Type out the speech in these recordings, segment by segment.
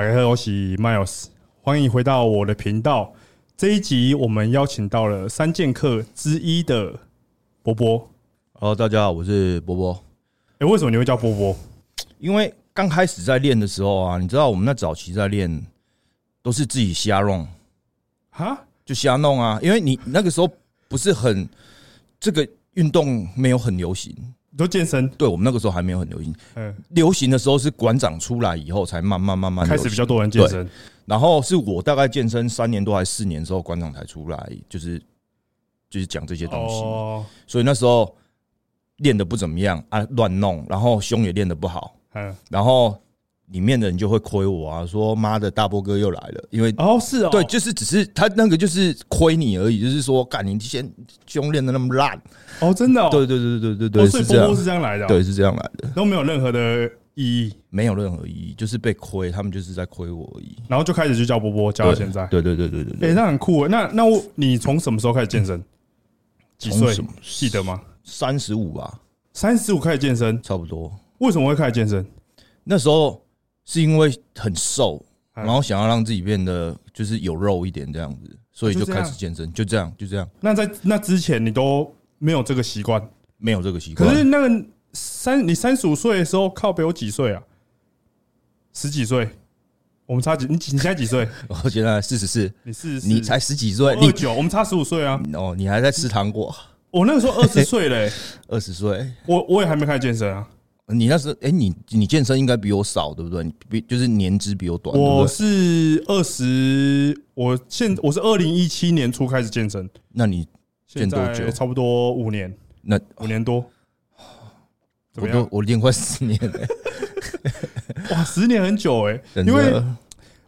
大家好，我是 Miles，欢迎回到我的频道。这一集我们邀请到了三剑客之一的波波。Hello，大家好，我是波波。哎、为什么你会叫波波？因为刚开始在练的时候啊，你知道我们那早期在练都是自己瞎弄，哈？就瞎弄啊。因为你那个时候不是很这个运动没有很流行，你说健身？对我们那个时候还没有很流行。嗯，流行的时候是馆长出来以后才慢慢慢慢开始比较多人健身。然后是我大概健身三年多还是四年之后，馆长才出来，就是就是讲这些东西。哦，所以那时候练的不怎么样啊，乱弄，然后胸也练得不好。嗯，然后里面的人就会亏我啊，说妈的大波哥又来了，因为哦，是哦，对，就是只是他那个就是亏你而已，就是说干你先胸练的那么烂，哦，真的哦，对对对对对对哦，对，是波波，是这样来的、，对是这样来的，都没有任何的意义，没有任何意义，就是被亏，他们就是在亏我而已。然后就开始就叫波波，叫到现在。对对对对对哎、对，那很酷耶。那那我你从什么时候开始健身？几岁？记得吗？三十五吧，三十五开始健身，差不多。为什么会开始健身？那时候是因为很瘦，嗯然后想要让自己变得就是有肉一点这样子，所以就开始健身，就这样就这样，那在那之前你都没有这个习惯。没有这个习惯。可是那个三，你三十五岁的时候靠北我几岁啊？十几岁，我们差几？你几？你现在几岁？我现在四十四，你是你才十几岁，你二九，我们差十五岁啊。哦，你还在吃糖果，我那个时候二十岁嘞，二十岁，我我也还没开始健身啊。你那时哎、你你健身应该比我少，对不对？你比就是年资比我短，我？是二十，我现我是二零一七年初开始健身，那你健多久差不多五年，那五年多。怎我都？我练快十年了，哇，十年很久哎、真因为的。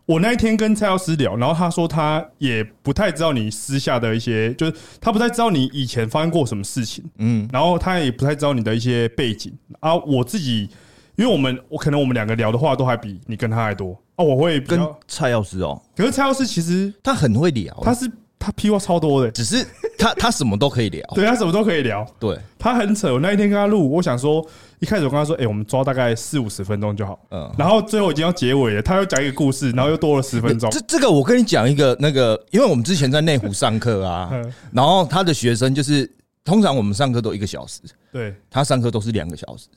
我那一天跟蔡老师聊，然后他说他也不太知道你私下的一些，就是他不太知道你以前发生过什么事情，嗯，然后他也不太知道你的一些背景。啊。我自己，因为我们我可能我们两个聊的话都还比你跟他还多。啊。我会跟，蔡药师哦，可是蔡老师其实他很会聊，他是他屁话超多的，只是他他什么都可以聊，对他什么都可以聊，对，他很扯。我那一天跟他录，我想说一开始我跟他说，哎，我们抓大概四五十分钟就好，嗯。然后最后已经要结尾了，他又讲一个故事，然后又多了十分钟。这这个我跟你讲一个那个，因为我们之前在内湖上课啊，嗯，然后他的学生就是通常我们上课都一个小时，对，他上课都是两个小时，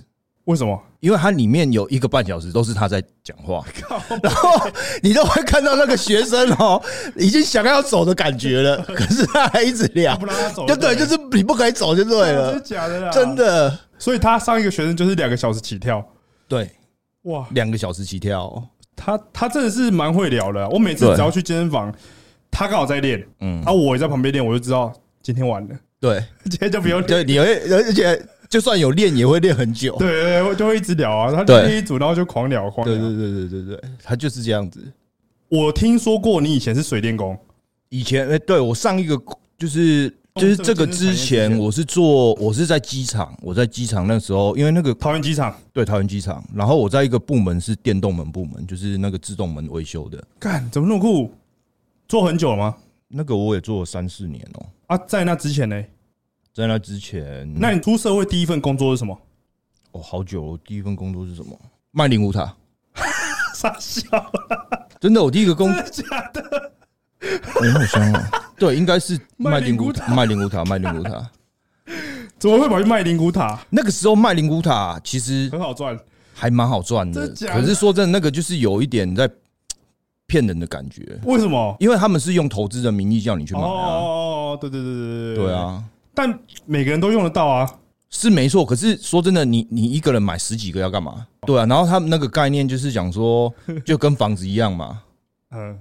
为什么？因为他里面有一个半小时都是他在讲话，然后你都会看到那个学生哦，已经想要走的感觉了，可是他还一直聊。不，让他走，就对，就是你不可以走就对真的了，假的啦？真。的，所以他上一个学生就是两个小时起跳，对，哇，两个小时起跳，他他真的是蛮会聊的啊。我每次只要去健身房，他刚好在练，嗯。啊，，我也在旁边练，我就知道今天完了，对，今天就不用练。对，你会，而且就算有练也会练很久，对对对，就会一直聊啊，他就对练一组，然后就狂聊狂聊。对对对对对对，他就是这样子。我听说过你以前是水电工，以前哎、对我上一个就是就是这个之前，我是做我是在机场，我在机场那时候，因为那个桃园机场，对桃园机场，然后我在一个部门是电动门部门，就是那个自动门维修的，干怎么那么酷？做很久了吗？那个我也做了三四年哦、啊，在那之前呢？在那之前，那你出社会第一份工作是什么？哦好久了，第一份工作是什么？卖灵骨塔，傻笑，真的，我第一个工，真的假的？我好香啊，对，应该是卖卖灵骨塔卖灵骨塔，卖灵骨塔。怎么会跑去卖灵骨塔？那个时候卖灵骨塔其实很好赚，还蛮好赚的可是说真的，那个就是有一点在骗人的感觉，为什么？因为他们是用投资的名义叫你去买啊，哦，对对对对对对，啊，但每个人都用得到啊。是没错。可是说真的，你你一个人买十几个要干嘛？对啊，然后他们那个概念就是讲说，就跟房子一样嘛。嗯，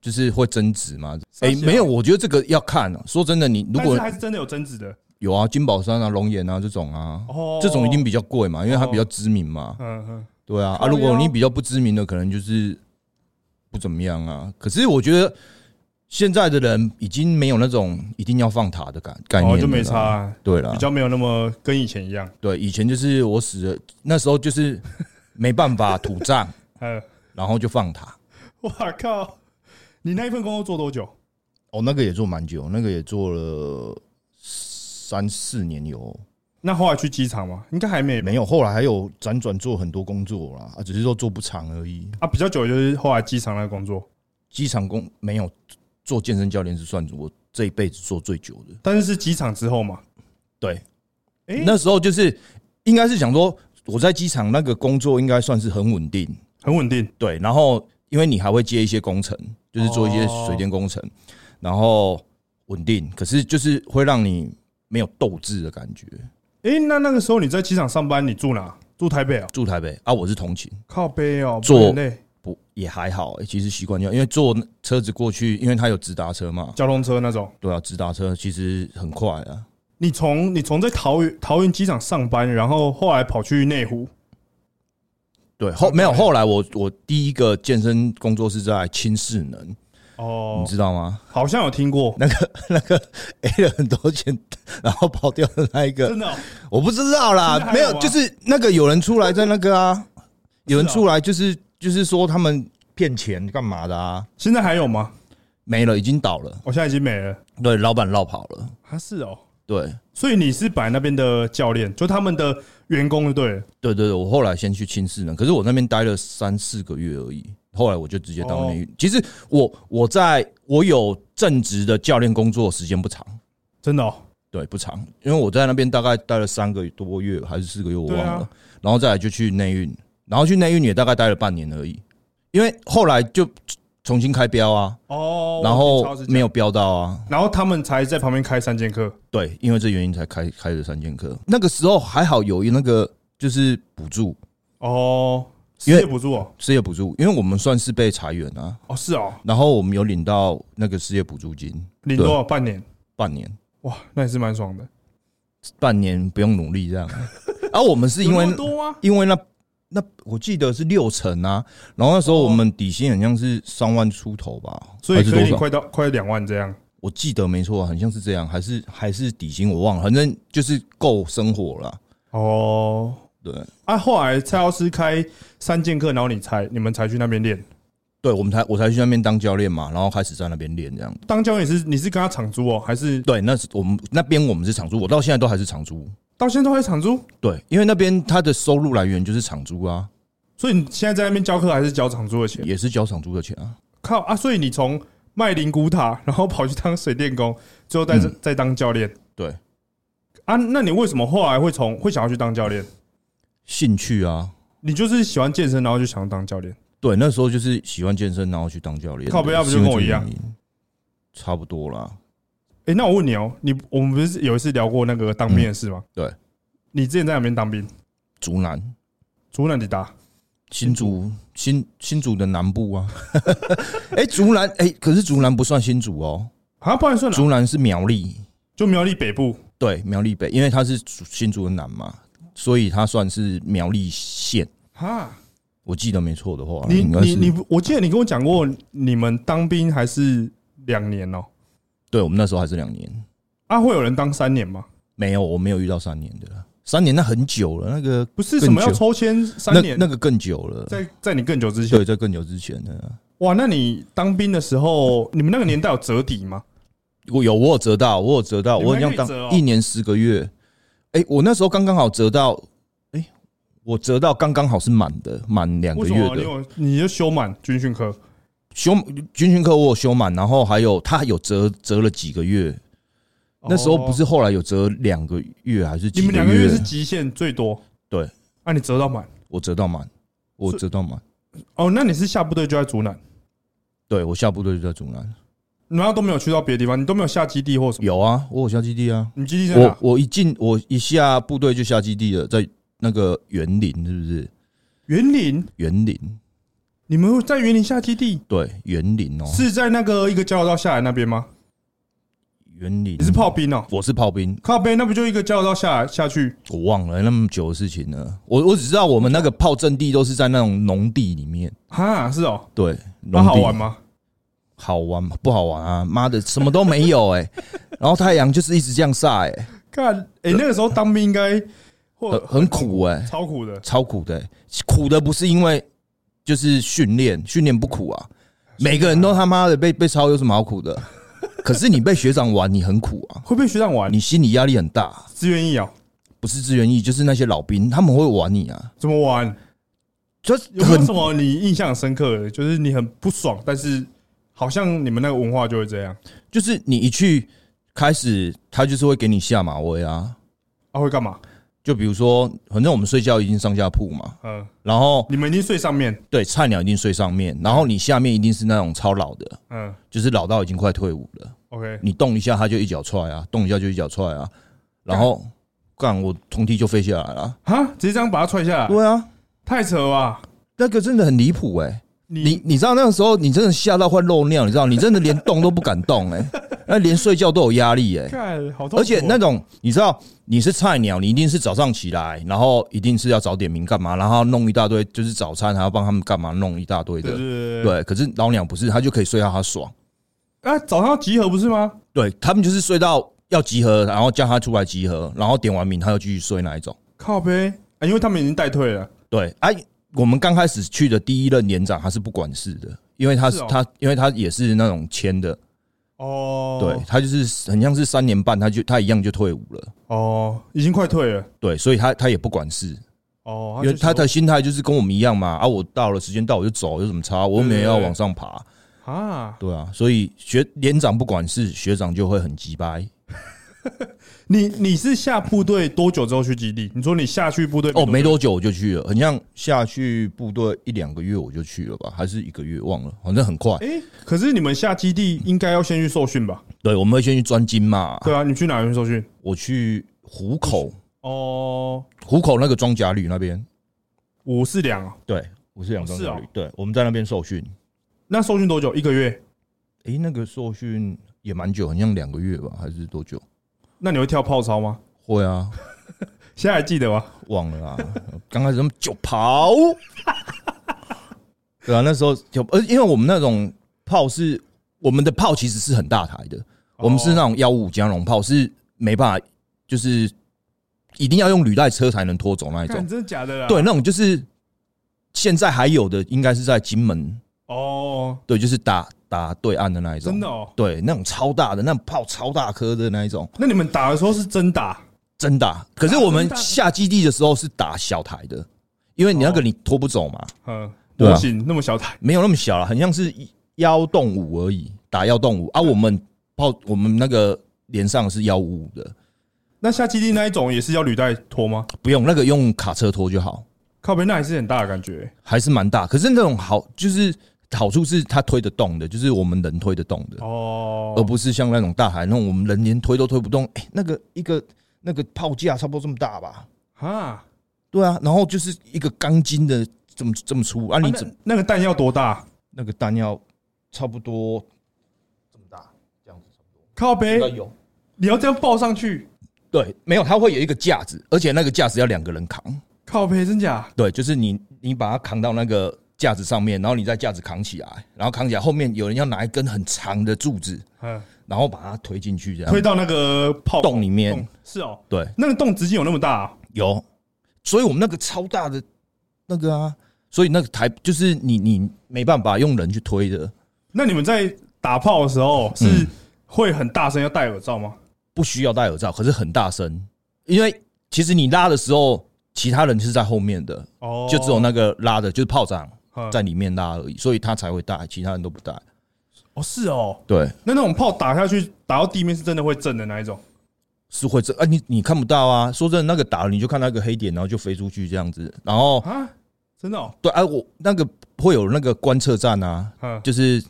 就是会增值嘛？哎没有，我觉得这个要看、啊。说真的，你如果是还是真的有增值的有啊，金宝山啊、龙岩啊这种啊，哦。这种一定比较贵嘛，因为它比较知名嘛。嗯嗯，对啊，啊，如果你比较不知名的，可能就是不怎么样啊。可是我觉得现在的人已经没有那种一定要放塔的感概念了啦，哦就没差啊，对了比，较没有那么跟以前一样。对，以前就是我死了，那时候就是没办法土葬，嗯，然后就放塔。哇靠！你那一份工作做多久？哦，那个也做蛮久，那个也做了三四年有。那后来去机场吗？应该还没吧没有，后来还有辗转做很多工作啦，啊，只是说做不长而已。啊，比较久就是后来机场那个工作，机场工没有做健身教练是算我这一辈子做最久的。但是是机场之后嘛。对，诶那时候就是应该是想说我在机场那个工作应该算是很稳定，很稳定，对，然后因为你还会接一些工程，就是做一些哦水电工程，然后稳定，可是就是会让你没有斗志的感觉。诶，那那个时候你在机场上班，你住哪？住台北啊？住台北啊，我是同勤，靠背哦，坐也还好、欸，其实习惯掉，因为坐车子过去，因为它有直达车嘛，交通车那种。对啊，直达车其实很快啊。你从你从在桃园桃园机场上班，然后后来跑去内湖，对，后没有后来我我第一个健身工作是在轻势能，哦。你，知道吗？好像有听过，那个那个 A 了很多钱，然后跑掉的那一个。真，的哦？我不知道啦没有，就是那个有人出来在那个啊，有人出来就是就是说他们骗钱干嘛的啊？现在还有吗？没了，已经倒了，我现在已经没了。对，老板绕跑了，啊，是哦，对。所以你是摆那边的教练，就他们的员工就对了。对对对，我后来先去轻视呢，可是我那边待了三四个月而已，后来我就直接当内运。其实我我在我有正职的教练工作时间不长，真的哦，对，不长，因为我在那边大概待了三个多月还是四个月，我忘对了。啊然后再来就去内运，然后去内运也大概待了半年而已，因为后来就重新开标啊，哦，然我后没有标到啊，然后他们才在旁边开三剑客。对，因为这原因才开开了三剑客。那个时候还好有那个就是补助，哦，失业补助哦，失业补助，因为我们算是被裁员啊，哦是哦，然后我们有领到那个失业补助金，领多少半年？半年，哇，那也是蛮爽的。半年不用努力这样。而、我们是因为？因为那那我记得是六成啊，然后那时候我们底薪好像是三万出头吧，所以可以？快到快两万这样。我记得没错，好像是这样，还是还是底薪我忘了，反正就是够生活了。哦，对，啊，后来蔡老师开三剑客，然后你才你们才去那边练。对，我们才我才去那边当教练嘛，然后开始在那边练这样。当教练是你是跟他场租哦，还是对，那是我们那边我们是场租，我到现在都还是场租。到现在都还场租？对，因为那边他的收入来源就是场租啊，所以你现在在那边教课还是交场租的钱？也是交场租的钱啊。靠啊！所以你从卖灵骨塔，然后跑去当水电工，最后再、嗯再当教练对，啊？那你为什么后来会从会想要去当教练？兴趣啊，你就是喜欢健身，然后就想要当教练？对，那时候就是喜欢健身，然后去当教练。靠不要不就跟我一样？差不多啦。哎、那我问你哦、你我们不是有一次聊过那个当兵的事吗？对，你之前在哪边当兵？竹南、竹南你打新竹、新新竹的南部啊。哎，竹南哎，可是竹南不算新竹哦，啊，不然算了，竹南是苗栗，就苗栗北部对，苗栗北，因为它是新竹的南嘛，所以它算是苗栗县。哈。我记得没错的话，你你你，我记得你跟我讲过，你们当兵还是两年哦、对我们那时候还是两年，啊，会有人当三年吗？没有，我没有遇到三年的啦，三年那很久了，那个不是什么要抽签三年，那个更久了，在在你更久之前对，在更久之前的。哇，那你当兵的时候，你们那个年代有折抵吗？我有，我有折到，我有折到，我好像当一年十个月。哎、我那时候刚刚好折到，哎、我折到刚刚好是满的，满两个月的。有你就修满军训课？修军训课我有修满，然后还有他有折折了几个月。那时候不是哦后来有折两个月还是几你们两个月是极限最多，对，啊，你折到满我折到满，我折到满。哦，那你是下部队就在竹南，对我下部队就在竹南。然后都没有去到别的地方，你都没有下基地或什么？有啊，我有下基地啊。你基地在哪？我我一进我一下部队就下基地了，在那个园林是不是？园林，园林你们在园林下基地，对园林哦，是在那个一个交流道下来那边吗？园林。你是炮兵哦？我是炮兵，靠背那不就一个交流道下来下去？我忘了那么久的事情了。我我只知道我们那个炮阵地都是在那种农地里面，哈，是哦，对，那农地好玩吗？好玩吗？不好玩啊！妈的，什么都没有哎、然后太阳就是一直这样晒、欸，看，哎，那个时候当兵应该或很很苦哎、超苦的。超苦的欸、苦的不是因为就是训练，训练不苦啊，每个人都他妈的被被抄，有什么好苦的？可是你被学长玩，你很苦啊，会被学长玩？你心理压力很大。自愿役啊，不是自愿意，就是那些老兵，他们会玩你啊，怎么玩？就是有没有什么你印象深刻的？就是你很不爽，但是好像你们那个文化就会这样。就是你一去开始，他就是会给你下马威啊。啊，会干嘛？就比如说，反正我们睡觉一定上下铺嘛，嗯，然后你们一定睡上面，对菜鸟一定睡上面，然后你下面一定是那种超老的，嗯就是老到已经快退伍了，，OK，你动一下他就一脚踹啊，动一下就一脚踹啊，然后干我从梯就飞下来了。哈，直接这样把他踹下来，对啊，太扯了吧？那个真的很离谱哎。你你你知道那个时候你真的吓到快漏尿，你知道你真的连动都不敢动哎、那连睡觉都有压力哎、而且那种你知道你是菜鸟，你一定是早上起来，然后一定是要早点名干嘛，然后弄一大堆就是早餐，还要帮他们干嘛弄一大堆的。对可是老鸟不是，他就可以睡到他爽。啊，早上要集合不是吗？对他们就是睡到要集合，然后叫他出来集合，然后点完名他又继续睡那一种。靠呗，啊，因为他们已经带退了，对，哎、我们刚开始去的第一任连长他是不管事的，因为他是他，因为他也是那种签的，哦，对他就是很像是三年半，他就他一样就退伍了。哦，已经快退了，对，所以他他也不管事，哦，因为他的心态就是跟我们一样嘛。啊，我到了时间到我就走，有什么差？我又没有要往上爬，啊，对啊。所以学连长不管事，学长就会很急掰。你你是下部队多久之后去基地？你说你下去部队哦，没多久我就去了，很像下去部队一两个月我就去了吧，还是一个月忘了，反正很快。哎、可是你们下基地应该要先去受训吧？对，我们会先去专精嘛。对啊，你去哪边受训？我去虎口，哦，虎口那个装甲旅那边，五四两啊。对，五四两装甲旅，对，我们在那边受训。那受训多久？一个月？诶，那个受训也蛮久，好像两个月吧，还是多久？那你会跳炮操吗？会啊，现在还记得吗？忘了啊，刚开始他们就跑，对啊，那时候就呃，因为我们那种炮是我们的炮其实是很大台的，我们是那种幺五加农炮，是没办法，就是一定要用履带车才能拖走那一种。真的假的啦？对，那种就是现在还有的，应该是在金门，哦，对，就是打打对岸的那一种。真的哦。对，那种超大的，那种炮超大颗的那一种，那你们打的时候是真打？真打。可是我们下基地的时候是打小台的，因为你那个哦你拖不走嘛，嗯，对啊模型那么小台，没有那么小了，很像是幺洞五而已，打幺洞五啊。我们炮我们那个连上是幺五五的，那下基地那一种也是要履带拖吗？不用那个用卡车拖就好，靠边那还是很大的感觉。还是蛮大。可是那种好就是好处是它推得动的，就是我们人推得动的。哦，而不是像那种大海那种我们人连推都推不动。哎、那个一个那个炮架差不多这么大吧？啊，对啊，然后就是一个钢筋的这么这么粗啊，啊你怎、那那个弹药多大？那个弹药差不多这么大，这样子差不多靠背。你要这样抱上去，对，没有，它会有一个架子，而且那个架子要两个人扛。靠背真假？对，就是你你把它扛到那个架子上面，然后你再架子扛起来，然后扛起来后面有人要拿一根很长的柱子，嗯，然后把它推进去，这样。推到那个炮洞里面。是哦，对，那个洞直径有那么大啊？有，所以我们那个超大的那个啊，所以那个台就是你你没办法用人去推的，那你们在打炮的时候是嗯。会很大声要戴耳罩吗？不需要戴耳罩，可是很大声，因为其实你拉的时候，其他人是在后面的，哦，就只有那个拉的，就是炮长嗯在里面拉而已，所以他才会带，其他人都不带。哦是哦，对，那那种炮打下去打到地面是真的会震的那一种。是会震啊，你你看不到啊。说真的，那个打了你就看到一个黑点，然后就飞出去这样子，然后啊，真的哦，对啊，我那个会有那个观测站啊，嗯，就是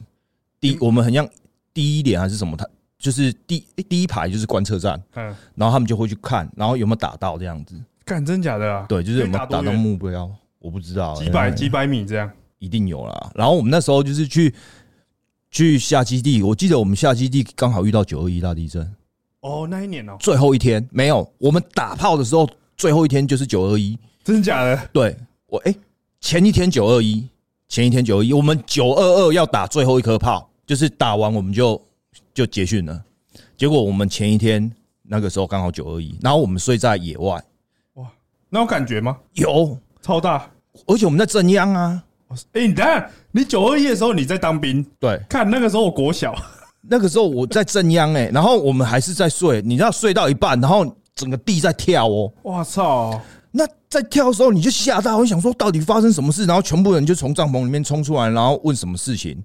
第我们很像第一点还是什么，他就是第第一排就是观测站，嗯，然后他们就会去看，然后有没有打到这样子。干真假的啊？对，就是有没有打到目标，我不知道，嗯几百几百米这样。一定有啦。然后我们那时候就是去去下基地，我记得我们下基地刚好遇到九二一大地震，哦，那一年哦，最后一天没有，我们打炮的时候最后一天就是九二一。真的假的？对我哎、前一天九二一，前一天九二一，我们九二二要打最后一颗炮，就是打完我们就就结训了。结果我们前一天那个时候刚好九二一，然后我们睡在野外，哇那有感觉吗？有，超大。而且我们在正央啊，哎、你等下，你九二一的时候你在当兵，对，看那个时候我国小，那个时候我在正央哎、然后我们还是在睡，你知道睡到一半，然后整个地在跳哦。我操！那在跳的时候你就吓到，我想说到底发生什么事，然后全部人就从帐篷里面冲出来，然后问什么事情，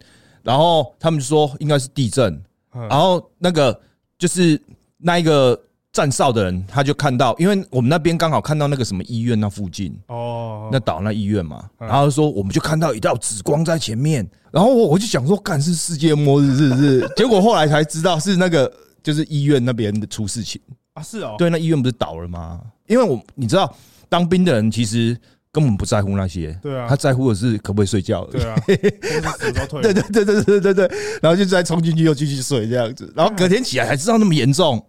然后他们就说应该是地震，嗯。然后那个就是那一个站哨的人，他就看到，因为我们那边刚好看到那个什么医院那附近，哦，那岛那医院嘛，嗯然后说我们就看到一道紫光在前面，然后我我就想说，干是世界末日是不是？结果后来才知道是那个就是医院那边的出事情。啊是哦，对，那医院不是倒了吗？因为我你知道，当兵的人其实根本不在乎那些，对啊他在乎的是可不可以睡觉。对啊？对对对对对对对，然后就再冲进去又继续睡这样子，然后隔天起来才知道那么严重，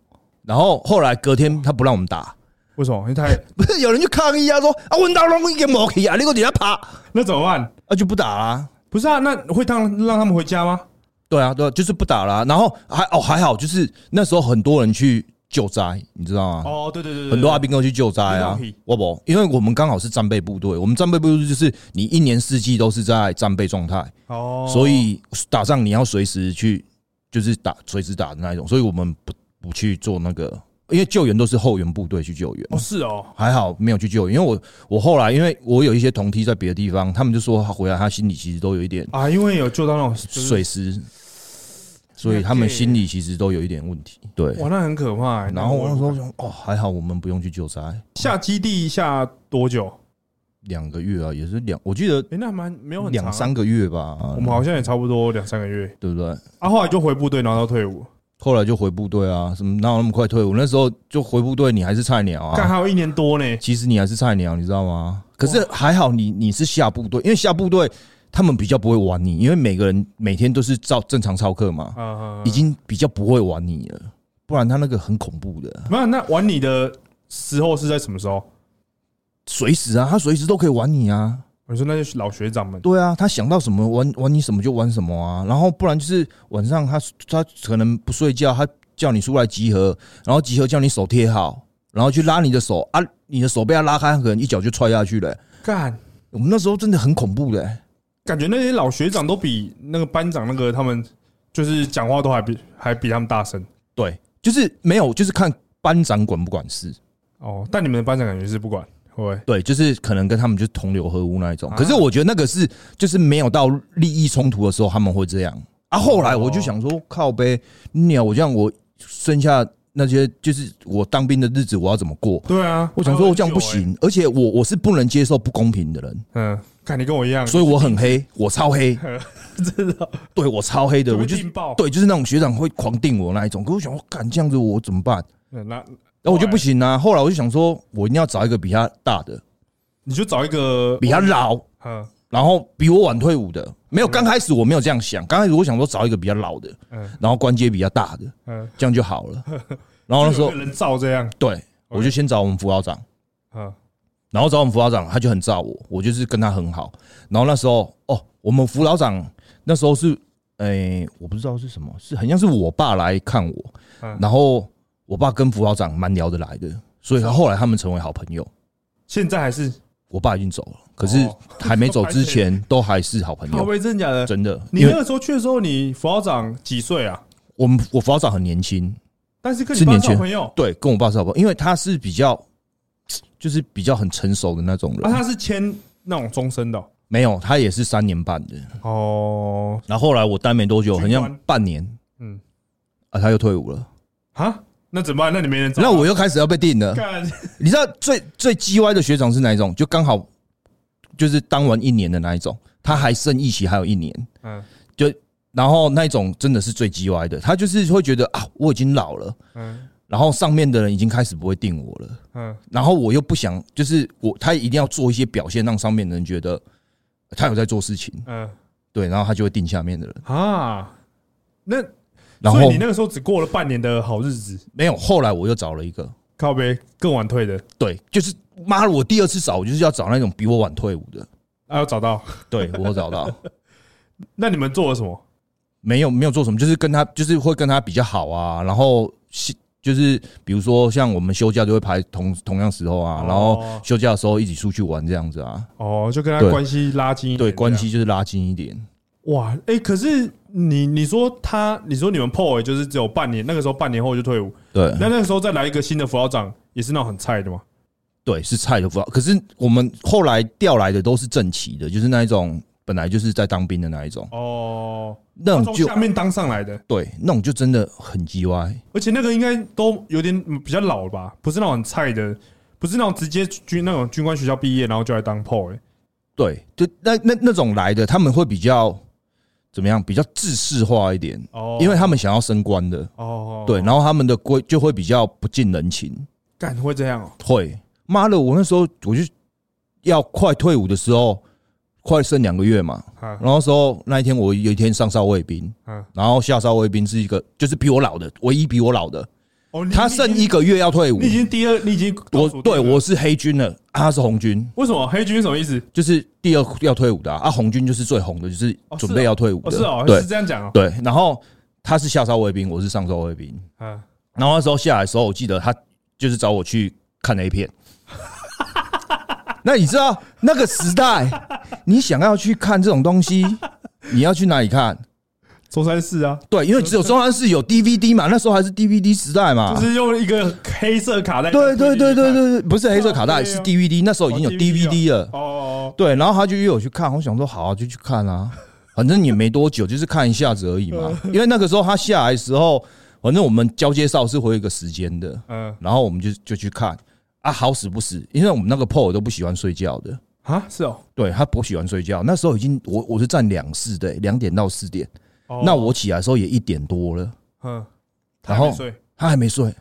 然后后来隔天他不让我们打，为什么？因为太 不是有人去抗议啊，说啊我打龙已经没去啊，你给我底下爬，那怎么办？啊就不打啦、不是啊，那会让让他们回家吗？对啊，对啊，就是不打啦、然后还哦还好，就是那时候很多人去救灾，你知道吗？哦，对对对对，很多阿兵哥去救灾啊我不，因为我们刚好是战备部队，我们战备部队就是你一年四季都是在战备状态，哦，所以打仗你要随时去，就是打随时打的那一种，所以我们不不去做那个，因为救援都是后援部队去救援。哦是哦，还好没有去救援，因为我我后来因为我有一些同梯在别的地方，他们就说他回来他心里其实都有一点啊，因为有救到那种就是碎尸，所以他们心里其实都有一点问题。对，哇，那很可怕欸。然后我那时候想，哦，还好我们不用去救灾，下基地下多久？两个月啊，也是两，我记得哎，那还蛮没有两三个月吧。我们好像也差不多两三个月。对不对？啊，后来就回部队，然后到退伍，后来就回部队啊，什么哪有那么快退伍？那时候就回部队，你还是菜鸟啊。干还有一年多呢。其实你还是菜鸟，你知道吗？可是还好你你是下部队，因为下部队他们比较不会玩你，因为每个人每天都是照正常操课嘛，啊，已经比较不会玩你了。不然他那个很恐怖的，没有那玩你的时候是在什么时候？随时啊，他随时都可以玩你啊。我说那些老学长们，对啊，他想到什么玩玩你什么就玩什么啊。然后不然就是晚上他他可能不睡觉，他叫你出来集合，然后集合叫你手贴好，然后去拉你的手啊，你的手被他拉开，可能一脚就踹下去了、干，我们那时候真的很恐怖的、欸感觉那些老学长都比那个班长那个他们就是讲话都还比还比他们大声对，就是没有，就是看班长管不管事。哦。但你们的班长感觉是不管，会？对，就是可能跟他们就是同流合污那一种。啊可是我觉得那个是就是没有到利益冲突的时候他们会这样啊。后来我就想说，靠呗，鸟，我这样我剩下那些就是我当兵的日子我要怎么过？对啊，我想说我这样不行，而且我我是不能接受不公平的人，欸。嗯，看你跟我一样，所以我很黑，我超黑，真的对我超黑的，我就。对，就是那种学长会狂定我那一种。可是我想，我敢这样子我怎么办？嗯，那然后我就不行啊。后来我就想说，我一定要找一个比他大的，你就找一个比他老，嗯。然后比我晚退伍的。没有，刚开始我没有这样想，刚开始我想说找一个比较老的，嗯。然后关节比较大的，嗯，这样就好了。然后那时候人照这样，对，我就先找我们辅导长，嗯。然后找我们辅导长，他就很照我，我就是跟他很好。然后那时候哦，我们辅导长那时候是，诶、我不知道是什么，是很像是我爸来看我，嗯，然后我爸跟辅导长蛮聊得来的，所以后来他们成为好朋友。现在还是我爸已经走了，可是哦还没走之前 都还是好朋靠友，背真的假的？真的。你那个时候去的时候，你辅导长几岁啊？我们我辅导长很年轻，但是跟你爸是好朋友，对，跟我爸是好朋友，因为他是比较就是比较很成熟的那种啊，人，他是签那种终身的哦没有，他也是三年半的。哦。然后后来我待没多久，好像半年嗯，啊，他又退伍了。啊，那怎么办？那你没人找啊？那我又开始要被定了。你知道最最鸡歪的学长是哪一种？就刚好就是当完一年的那一种，他还剩一期还有一年，嗯。就然后那一种真的是最鸡歪的，他就是会觉得啊，我已经老了，嗯。然后上面的人已经开始不会定我了，嗯，然后我又不想，就是我他一定要做一些表现，让上面的人觉得他有在做事情，嗯。对，然后他就会定下面的人，啊，那然后所以你那个时候只过了半年的好日子，没有，后来我又找了一个，靠背更晚退的，对，就是妈的，我第二次找，我就是要找那种比我晚退伍的，啊，要找到。对我有找到。那你们做了什么？没有没有做什么，就是跟他就是会跟他比较好啊，然后是就是比如说像我们休假就会排同同样时候啊，哦然后休假的时候一起出去玩这样子啊，哦，就跟他关系拉近一点，对，关系就是拉近一点。哇，哎、可是你你说他，你说你们破位就是只有半年，那个时候半年后就退伍，对那那个时候再来一个新的辅导长，也是那种很菜的吗？对，是菜的辅导。可是我们后来调来的都是正旗的，就是那一种本来就是在当兵的那一种，哦，那种就从下面当上来的，对，那种就真的很鸡歪。而且那个应该都有点嗯比较老了吧，不是那种很菜的，不是那种直接军那种军官学校毕业然后就来当 PO 哎、对，就那那那种来的，他们会比较怎么样？比较制式化一点，哦，因为他们想要升官的，哦，对，然后他们的规就会比较不近人情，干会这样哦、会。妈的，我那时候我就要快退伍的时候，快剩两个月嘛，啊。然后那时候那一天我有一天上哨卫兵，嗯，然后下哨卫兵是一个就是比我老的，唯一比我老的，哦，你他剩一，个月要退伍。你已经第二，你已经我对我是黑军了，啊他是红军，为什么？黑军什么意思？就是第二要退伍的啊，啊红军就是最红的，就是准备要退伍哦，的，是哦，对。是这样讲哦，对，然后他是下哨卫兵，我是上哨卫兵，啊，然后那时候下来的时候，我记得他就是找我去看 A 片。那你知道那个时代，你想要去看这种东西，你要去哪里看？中山市啊，对，因为只有中山。市有 DVD 嘛，那时候还是 DVD 时代嘛。就。是用一个黑色卡带，对对对对对对，不是黑色卡带，是 DVD，那时候已经有哦 DVD 了。哦，对，然后他就约我去看，我想说好啊，就去看啊，反正也没多久，就是看一下子而已嘛。因为那个时候他下来的时候，反正我们交接哨是会有一个时间的，嗯。然后我们就就去看。啊，好死不死，因为我们那个 PO 都不喜欢睡觉的，啊，是哦，对他不喜欢睡觉。那时候已经我我是站两室的，两点到四点，哦。那我起来的时候也一点多了，嗯，然后他还没睡。他还没睡，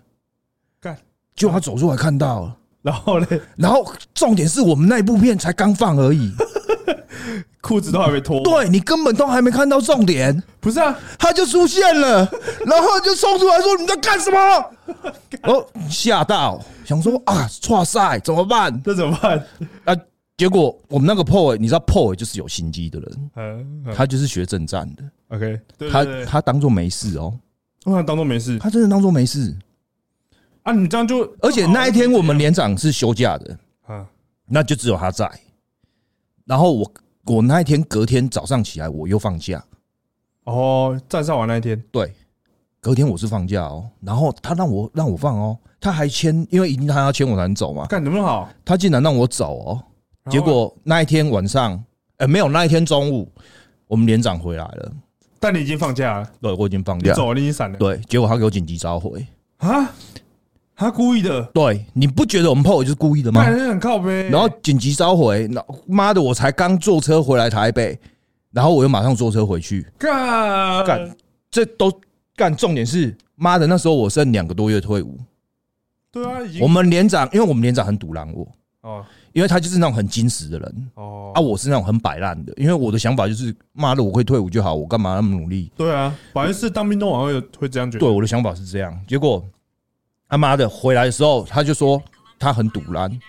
干，就他走出来看到了。然后嘞，然后重点是我们那部片才刚放而已，裤子都还没脱，，对你根本都还没看到重点，不是啊，他就出现了，然后就冲出来说你在干什么？哦，吓到，想说啊，哇塞，怎么办？这怎么办？啊，结果我们那个 PO，你知道 PO 就是有心机的人，嗯嗯。他就是学正战的，，OK，对他对对。他当做没事哦，我想当做没事。他真的当做没事。啊，你这样就，而且那一天我们连长是休假的，啊，那就只有他在。然后我我那一天隔天早上起来我又放假，哦，站上完那一天，对，隔天我是放假哦。然后他让我让我放哦，他还签，因为一定他要签我才能走嘛。干怎么好？他竟然让我走哦，然后结果那一天晚上，呃，没有，那一天中午我们连长回来了，但你已经放假了，对我已经放假，你走了，你已经闪了，对，结果他给我紧急召回。啊，他故意的，对，你不觉得我们 PO 就是故意的吗？很靠背，然后紧急召回，那妈的，我才刚坐车回来台北，然后我又马上坐车回去，干。干，这都干。重点是，妈的，那时候我剩两个多月退伍，对啊，已经我们连长，因为我们连长很堵拦我，哦因为他就是那种很矜持的人哦啊，我是那种很摆烂的，因为我的想法就是，妈的，我可以退伍就好，我干嘛那么努力？对啊，反正是当兵都往会会这样觉得，对，我的想法是这样。结果他妈的回来的时候，他就说他很堵拦，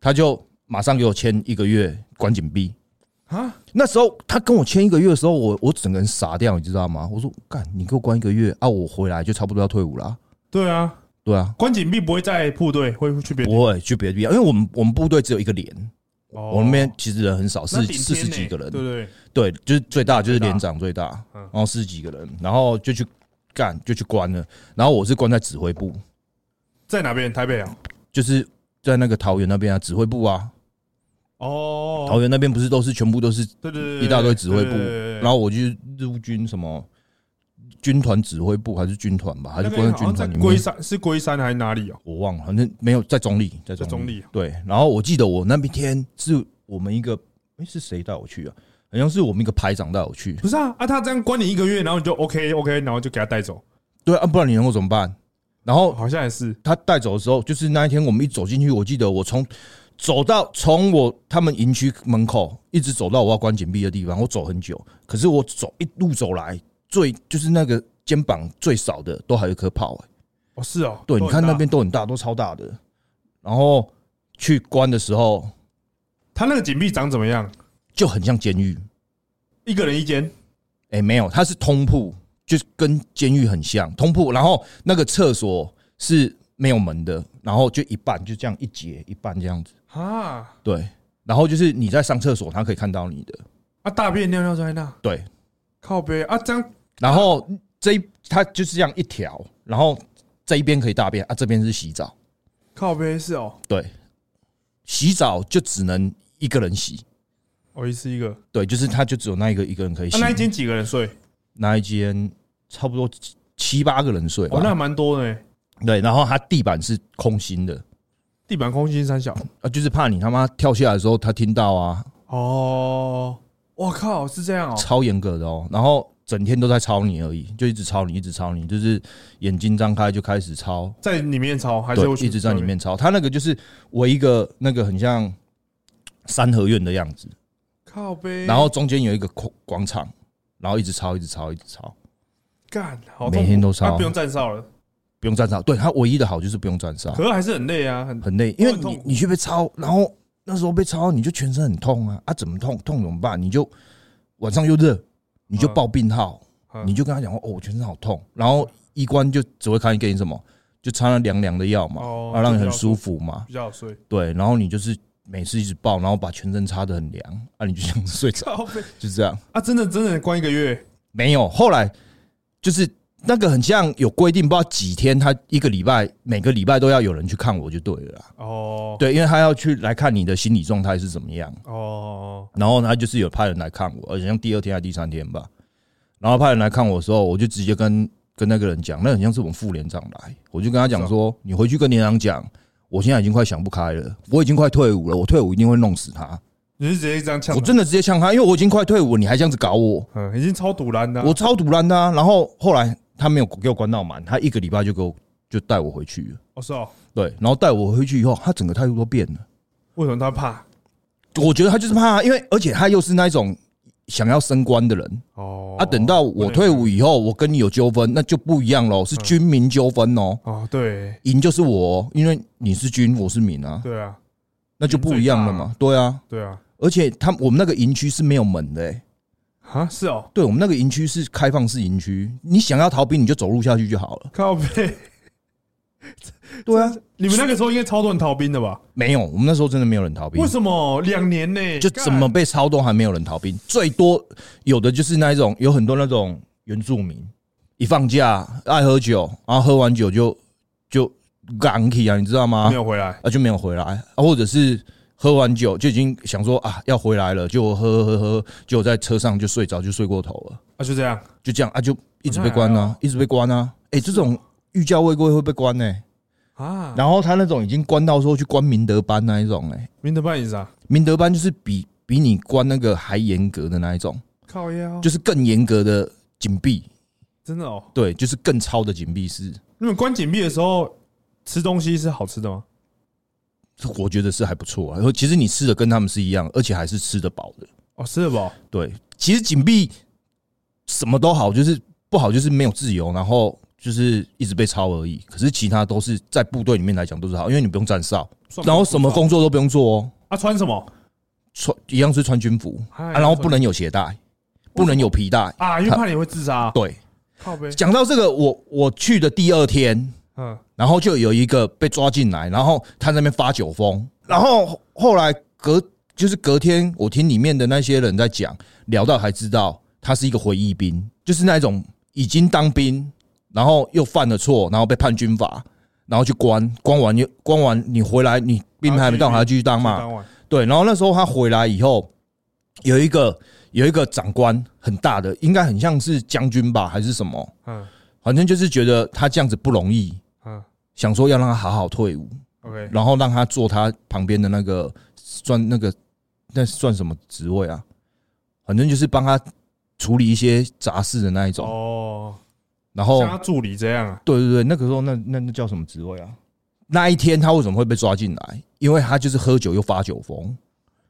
他就马上给我签一个月关禁闭。啊，那时候他跟我签一个月的时候，我我整个人傻掉，你知道吗？我说干，你给我关一个月啊，我回来就差不多要退伍了啊、对啊，对啊，关紧闭不会在部队，会去别的地？不会去别的地方，因为我们我们部队只有一个连，哦。我们那边其实人很少，四四十几个人，对对对，对，就是最大就是连长最大，嗯。然后四十几个人，然后就去干就去关了，然后我是关在指挥部，在哪边？台北啊？就是在那个桃园那边啊，指挥部啊，哦，桃园那边不是都是全部都是对对对对，一大堆指挥部，然然后我就是日务军什么军团指挥部还是军团吧，还是关在军团里面，龟山是龟山还是哪里啊？我忘了，反正没有在中立，在中在中立对，然后我记得我那天是我们一个，哎，是谁带我去啊？好像是我们一个排长带我去。不是啊，啊，他这样关你一个月，然后你就 OK OK，然后就给他带走，对啊，不然你能够怎么办？然后好像也是，他带走的时候，就是那一天我们一走进去，我记得我从走到从我他们营区门口一直走到我要关紧闭的地方，我走很久。可是我走一路走来，最就是那个肩膀最少的都还有一颗炮、欸，哦是哦，对，你看那边都很大，都超大的。然后去关的时候他那个紧闭长怎么样？就很像监狱，一个人一间，哎、没有，它是通铺，就是跟监狱很像，通铺。然后那个厕所是没有门的，然后就一半就这样一截一半这样子，啊对。然后就是你在上厕所，他可以看到你的，啊，大便尿尿在那，对。靠背啊，这样然后这一它就是这样一条，然后这一边可以大便啊，这边是洗澡。靠边是哦，对，洗澡就只能一个人洗。我一次一个。对，就是他就只有那一个一个人可以洗。那那一间几个人睡？那一间差不多七七八个人睡吧。哦，那蛮多的欸。对，然后它地板是空心的地板空心三小。啊，就是怕你他妈跳下来的时候他听到啊，哦，我靠，是这样哦。超严格的哦。然后整天都在抄你而已，就一直抄你，一直抄你，就是眼睛张开就开始抄，在里面抄还是一直在里面抄。他那个就是围一个那个很像三合院的样子，靠背，然后中间有一个广广场，然后一直抄，一直抄，一直抄，干，每天都抄。那不用站哨了，不用站哨。对他唯一的好就是不用站哨，可是还是很累啊，很很累，因为你你去被抄，然后那时候被抄，你就全身很痛啊。啊，怎么痛？痛怎么办？你就晚上又热，你就嗯。报病号，嗯。你就跟他讲说哦，我全身好痛，然后医官就只会看给你什么，就擦了凉凉的药嘛，哦啊，让你很舒服嘛，比较好睡。对，然后你就是每次一直抱，然后把全身擦的很凉，啊，你就想睡着，就这样。啊，真的真的关一个月，没有，后来就是那个很像有规定，不知道几天，他一个礼拜每个礼拜都要有人去看我就对了啦。哦，对，因为他要去来看你的心理状态是怎么样，哦，然后他就是有派人来看我，而且像第二天还是第三天吧，然后派人来看我的时候，我就直接跟跟那个人讲，那很像是我们副连长来，我就跟他讲说，你回去跟连长讲，我现在已经快想不开了，我已经快退伍了，我退伍一定会弄死他，你是直接这样呛？我真的直接呛他，因为我已经快退伍，你还这样子搞我，嗯，已经超堵拦的啊。我超堵拦的、啊。然后后来他没有给我关到满，他一个礼拜就给我就带我回去了。哦是哦，对，然后带我回去以后，他整个态度都变了。为什么他怕？我觉得他就是怕，因为而且他又是那一种想要升官的人哦，啊。等到我退伍以后，我跟你有纠纷，那就不一样喽，是军民纠纷哦。哦，对赢就是我，因为你是军，我是民啊，对啊，那就不一样了嘛。对啊，对啊，而且他我们那个营区是没有门的、欸，啊是哦，对我们那个营区是开放式营区，你想要逃兵你就走路下去就好了。靠背。对啊，你们那个时候应该超多人逃兵的吧？没有，我们那时候真的没有人逃兵为。什么两年呢？就怎么被抄都还没有人逃兵，最多有的就是那一种有很多那种原住民，一放假爱喝酒，然后喝完酒就就赶起啊，你知道吗没？有回来？啊就没有回来，啊或者是喝完酒就已经想说啊要回来了，就喝喝喝喝，就在车上就睡着，就睡过头了，啊，就这样。就这样啊就一直被关啊一直被关啊，哎这种寓教未归会被关呢、啊，然后他那种已经关到说去关明德班那一种哎、明德班是啥？明德班就是比比你关那个还严格的那一种。靠呀，就是更严格的紧闭，真的哦。对，就是更超的紧闭式。你们关紧闭的时候吃东西是好吃的吗？我觉得是还不错啊。然后其实你吃的跟他们是一样，而且还是吃得饱的。哦，吃得饱。对，其实紧闭什么都好，就是不好就是没有自由，然后就是一直被抄而已。可是其他都是在部队里面来讲都是好，因为你不用站哨，然后什么工作都不用做哦，啊？穿什么？穿一样是穿军服，啊啊然后不能有鞋带，不能有皮带。啊，因为怕你会自杀。对，靠背。讲到这个，我我去的第二天，嗯，然后就有一个被抓进来，然后他在那边发酒疯，然后后来隔就是隔天，我听里面的那些人在讲，聊到才知道他是一个回忆兵，就是那种已经当兵，然后又犯了错，然后被判军法，然后去关，关完又关完，你回来你兵还没到，还要继续当嘛？对，然后那时候他回来以后，有一个有一个长官很大的，应该很像是将军吧，还是什么，嗯。反正就是觉得他这样子不容易，嗯想说要让他好好退伍，，OK，然后让他做他旁边的那个算那个那算什么职位啊？反正就是帮他处理一些杂事的那一种。哦，然后像他助理这样啊？对对对，那个时候那那那叫什么职位啊？那一天他为什么会被抓进来？因为他就是喝酒又发酒疯，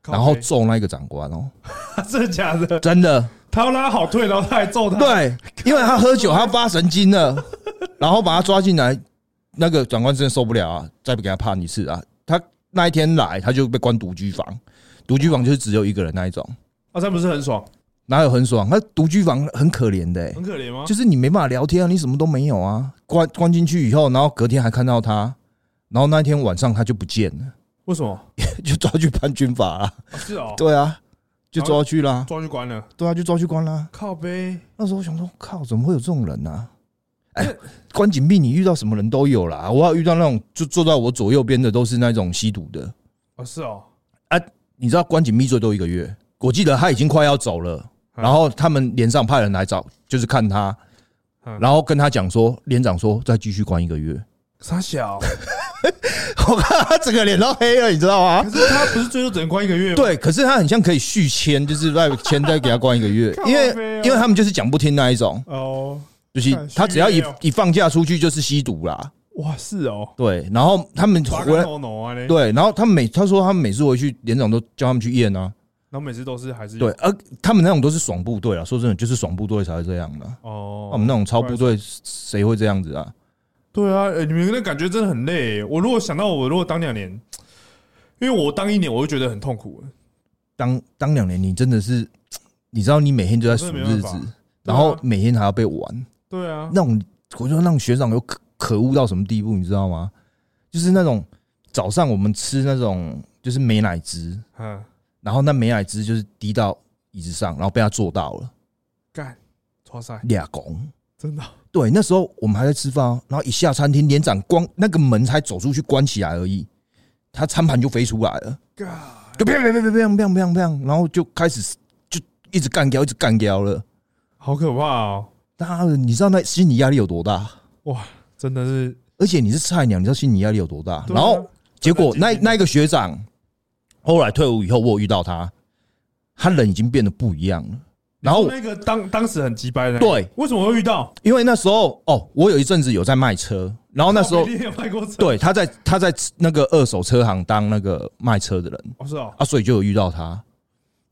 然后揍那个长官哦，真的假的？真的他要让他好退，然后他还揍他。，对，因为他喝酒他发神经了，然后把他抓进来，那个长官真的受不了啊，再不给他判一次啊，他那一天来他就被关独居房，独居房就是只有一个人那一种。啊，这样不是很爽？哪有很爽？那独居房很可怜的、欸很，可怜吗？就是你没办法聊天啊，你什么都没有啊。关关进去以后，然后隔天还看到他，然后那天晚上他就不见了，为什么？就抓去判军法啊。啊是哦，对啊，就抓去啦，抓去关了，对啊，就抓去关啦。靠背。那时候我想说，靠，怎么会有这种人呢、哎，关紧闭，你遇到什么人都有啦。我要遇到那种就坐在我左右边的都是那种吸毒的，哦，是哦，你知道关紧闭最多一个月，我记得他已经快要走了，嗯。然后他们连上派人来找，就是看他，嗯。然后跟他讲说，连长说再继续关一个月。傻小。我看他整个脸都黑了，你知道吗？可？是他不是最多只能关一个月吗？对，可是他很像可以续签，就是再签再给他关一个月，因为因为他们就是讲不听那一种，哦，就是他只要一一放假出去就是吸毒啦，哇，是哦，对，然后他们抓回。对，然后他们每他说他们每次回去，连长都叫他们去验啊，然后每次都是还是对，而他们那种都是爽部队啊，说真的，就是爽部队才会这样的，哦，我们那种超部队谁会这样子啊？对啊，欸你们那感觉真的很累欸。我如果想到我如果当两年，因为我当一年我就觉得很痛苦。当当两年，你真的是，你知道你每天就在数日子然后每天还要被玩，对啊，那种我觉得那种学长有可可恶到什么地步，你知道吗？就是那种早上我们吃那种就是美乃滋，嗯，然后那美乃滋就是滴到椅子上，然后被他做到了干，哇塞，俩拱。真的对，那时候我们还在吃饭哦，然后一下餐厅，连长光那个门才走出去关起来而已，他餐盘就飞出来了，就砰砰砰砰砰砰砰砰，然后就开始就一直干掉，一直干掉了。好可怕哦！他你知道那心理压力有多大？哇，真的是。而且你是菜鸟，你知道心理压力有多大？啊然后结果那那一个学长后来退伍以后，我有遇到他，他人已经变得不一样了。然后那个当当时很鸡掰的，对，为什么会遇到？因为那时候哦，我有一阵子有在卖车，然后那时候对他在他在那个二手车行当那个卖车的人哦是哦，啊，所以就有遇到他。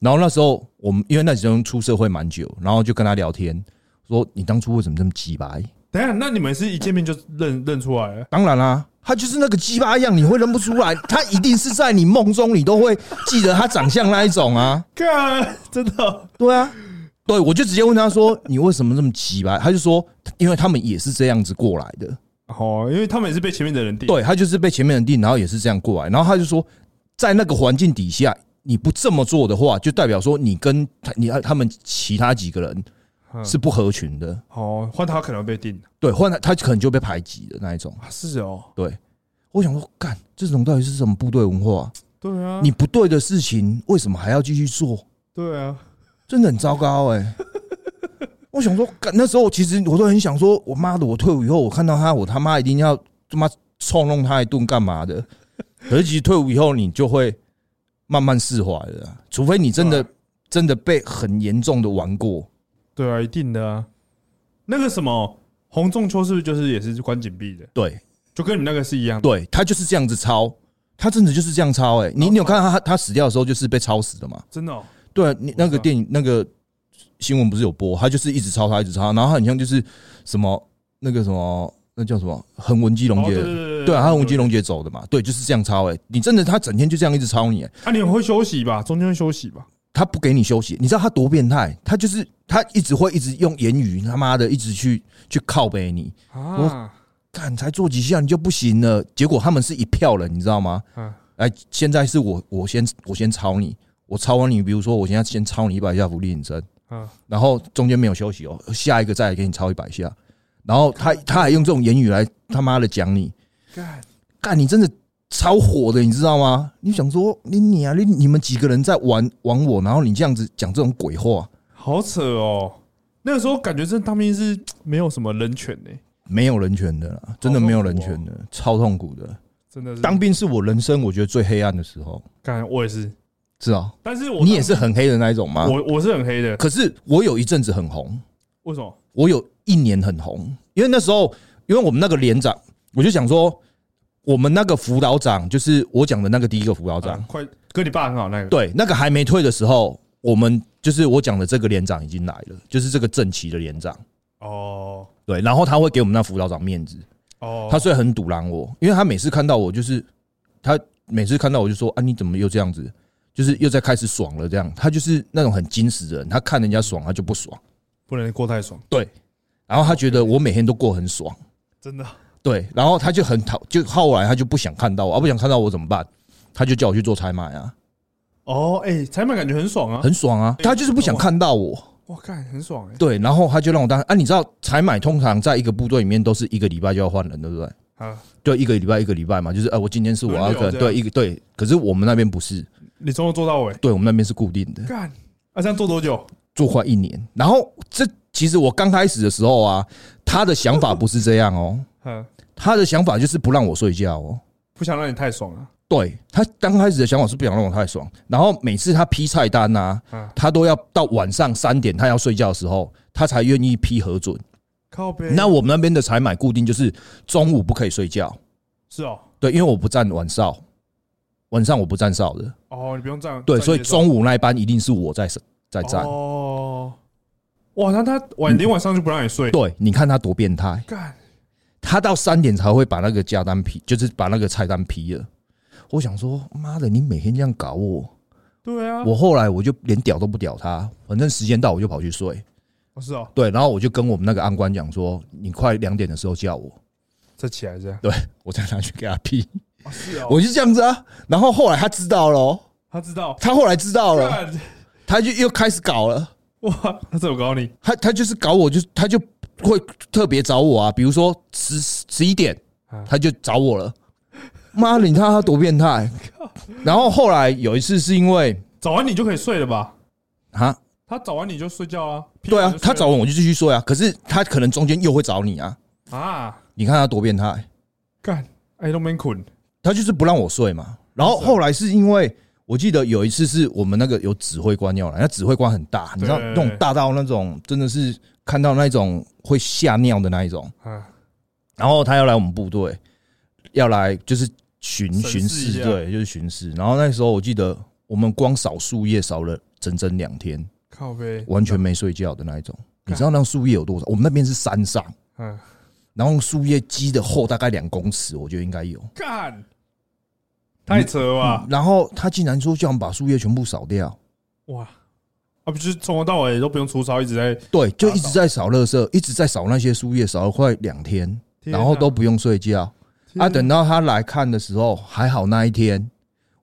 然后那时候我们因为那时候出社会蛮久，然后就跟他聊天，说你当初为什么这么鸡白？等下，那你们是一见面就认认出来了？当然啦、他就是那个鸡巴样，你会认不出来。他一定是在你梦中，你都会记得他长相那一种啊。干，真的，对啊，对，我就直接问他说：“你为什么这么鸡巴？”他就说：“因为他们也是这样子过来的。哦，因为他们也是被前面的人定，对他就是被前面人定，然后也是这样过来。然后他就说，在那个环境底下，你不这么做的话，就代表说你跟他、你他们其他几个人嗯是不合群的。哦，换他可能被定对，换他他可能就被排挤的那一种。啊，是哦，对，我想说，干这种到底是什么部队文化？对啊，你不对的事情，为什么还要继续做？对啊，真的很糟糕哎、我想说，干那时候其实我都很想说，我妈的，我退伍以后，我看到他，我他妈一定要他妈臭弄他一顿干嘛的？可是其实退伍以后，你就会慢慢释怀了啊，除非你真的真的被很严重的玩过。对啊，一定的啊。那个什么洪仲秋是不是就是也是关紧闭的，对就跟你们那个是一样的？对，他就是这样子抄，他真的就是这样抄哎、你你有看到他他死掉的时候就是被抄死的吗？真的哦，对啊，你那个电影那个新闻不是有播，他就是一直抄他，一直抄他，然后他很像就是什么那个什么那叫什么横纹基隆杰，哦对啊，他横纹基隆杰走的嘛，对，就是这样抄哎、你真的他整天就这样一直抄你、欸，啊，你很会休息吧？中间会休息吧？他不给你休息，你知道他多变态？他就是他一直会一直用言语他妈的一直去去靠背你，啊，干才做几下你就不行了，结果他们是一票人，你知道吗？嗯，哎，现在是我我先我先抄你，我抄完你，比如说我现在先抄你一百下浮力挺身。嗯，然后中间没有休息哦，下一个再来给你抄一百下，然后他他还用这种言语来他妈的讲你，干，干你真的超火的，你知道吗？你想说你你啊，你你们几个人在玩玩我，然后你这样子讲这种鬼话，好扯哦。那个时候感觉真当兵是没有什么人权呢，没有人权的啦，真的没有人权的，超痛苦的。真的是当兵是我人生我觉得最黑暗的时候，感，我也是，是啊，但是我你也是很黑的那一种吗？我我是很黑的，可是我有一阵子很红，为什么？我有一年很红，因为那时候，因为我们那个连长，我就想说，我们那个辅导长，就是我讲的那个第一个辅导长。啊，快跟你爸很好那个，对，那个还没退的时候，我们就是我讲的这个连长已经来了，就是这个正旗的连长，哦。对，然后他会给我们那辅导长面子，哦，他虽然很堵拦我，因为他每次看到我就是他每次看到我就说啊，你怎么又这样子？就是又在开始爽了，这样。他就是那种很矜持的人，他看人家爽他就不爽，不能过太爽，对，然后他觉得我每天都过很爽。真的对，然后他就很讨，就后来他就不想看到我，啊，不想看到我怎么办？他就叫我去做采买啊。哦，哎，采买感觉很爽啊，很爽啊。他就是不想看到我，哇，看很爽哎。对，然后他就让我当啊，你知道采买通常在一个部队里面都是一个礼拜就要换人，对不对？啊，对，一个礼拜一个礼拜嘛，就是啊，我今天是我要跟对一个对，可是我们那边不是，你从头做到尾，对我们那边是固定的。干，啊，这样做多久？做快一年。然后这其实我刚开始的时候啊，他的想法不是这样哦，嗯，他的想法就是不让我睡觉哦。不想让你太爽了。对他刚开始的想法是不想让我太爽，然后每次他批菜单呐、嗯。他都要到晚上三点，他要睡觉的时候，他才愿意批核准。靠背，那我们那边的采买固定就是中午不可以睡觉，是哦，对，因为我不站晚哨，晚上我不站哨的，哦，你不用站。对，所以中午午那一班一定是我在在站。哦，哇，那他晚连晚上就不让你睡，对，你看他多变态，干，他到三点才会把那个加单批，就是把那个菜单批了。我想说，妈的，你每天这样搞我，对啊，我后来我就连屌都不屌他，反正时间到我就跑去睡。哦是哦，对，然后我就跟我们那个安官讲说，你快两点的时候叫我，再起来这样，对我再拿去给他批。哦是哦，我就这样子啊。然后后来他知道了哦，他知道，他后来知道了，他就又开始搞了。哇，他怎么搞你？他他就是搞我，就他就会特别找我啊，比如说十十一点啊，他就找我了。妈，你看他多变态！然后后来有一次是因为找完你就可以睡了吧？啊，他找完你就睡觉啊？对啊，他找完完我就继续睡啊。可是他可能中间又会找你啊，啊，你看他多变态，干，哎都没困，他就是不让我睡嘛。然后后来是因为我记得有一次是我们那个有指挥官要来，那指挥官很大，你知道对那种大到那种真的是看到那种会吓尿的那一种。嗯，然后他要来我们部队，要来就是巡巡一视，下对，就是巡视。然后那时候我记得我们光扫树叶扫了整整两天，完全没睡觉的那一种。你知道那树叶有多少？我们那边是山上，嗯，然后树叶积的厚大概两公尺，我觉得应该有。干，太扯了吧？然后他竟然说叫我们把树叶全部扫掉，哇，啊，不就是从头到尾都不用除草，一直在，对，就一直在扫垃圾，一直在扫那些树叶，扫了快两天，然后都不用睡觉。天啊，等到他来看的时候，还好那一天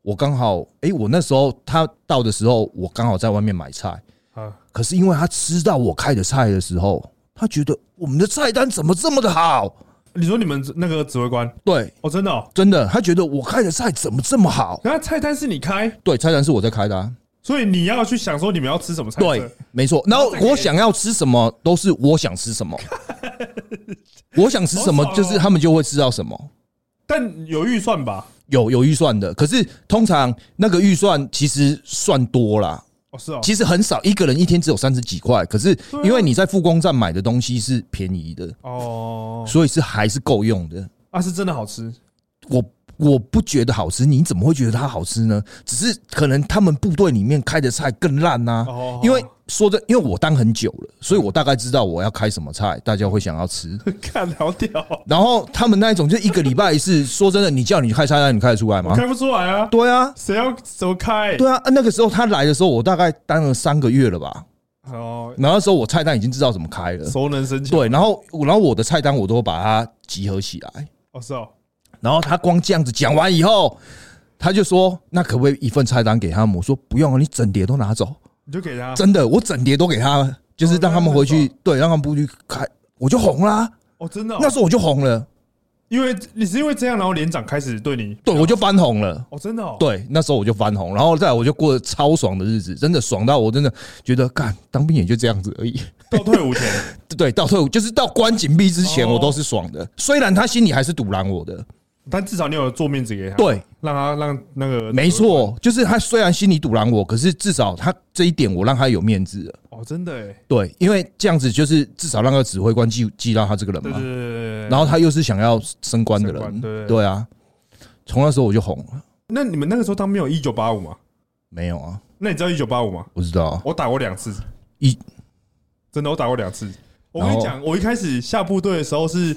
我刚好，诶，我那时候他到的时候，我刚好在外面买菜。啊，可是因为他吃到我开的菜的时候，他觉得我们的菜单怎么这么的好？你说你们那个指挥官，对，哦，真的哦，真的，他觉得我开的菜怎么这么好？那菜单是你开，对，菜单是我在开的、啊。所以你要去想说你们要吃什么菜色，对，没错。然后我想要吃什么，都是我想吃什么。我想吃什么就是他们就会吃到什么。但有预算吧？有有预算的，可是通常那个预算其实算多啦，哦，是哦，其实很少，一个人一天只有三十几块。可是因为你在复工站买的东西是便宜的，哦，所以是还是够用的。啊，是真的好吃，我我不觉得好吃，你怎么会觉得它好吃呢？只是可能他们部队里面开的菜更烂呐、哦因为说真，因为我当很久了，所以我大概知道我要开什么菜，大家会想要吃。看好屌，然后他们那一种就一个礼拜一次，说真的，你叫你开菜单，你开得出来吗？开不出来啊，对啊，谁要怎么开？对啊，那个时候他来的时候，我大概当了三个月了吧。哦，然后那时候我菜单已经知道怎么开了，熟能生巧，对，然后然后我的菜单我都把它集合起来，哦，是哦，然后他光这样子讲完以后，他就说：“那可不可以一份菜单给他们？”我说：“不用啊，你整碟都拿走。你就给他，真的，我整碟都给他，就是让他们回哦去，对，让他们不去开，我就红啦。哦，真的哦，那时候我就红了，因为你是因为这样，然后连长开始对你，对，我就翻红了。哦，真的哦，对，那时候我就翻红，然后再来我就过得超爽的日子，真的爽到我真的觉得，干当兵也就这样子而已。到退伍前，对，到退伍就是到关紧闭之前，哦我都是爽的。虽然他心里还是堵拦我的，但至少你有做面子给他，，对，让他让那个，没，错，就是他虽然心里堵拦我，可是至少他这一点我让他有面子了。哦，真的哎，对，因为这样子就是至少让个指挥官记记到他这个人嘛。对然后他又是想要升官的人，对啊。从那时候我就红了，那你们那个时候当兵有一九八五吗？没有啊，那你知道一九八五吗？不知道。啊我打过两次，一。真的我打过两次。我跟你讲，我一开始下部队的时候是，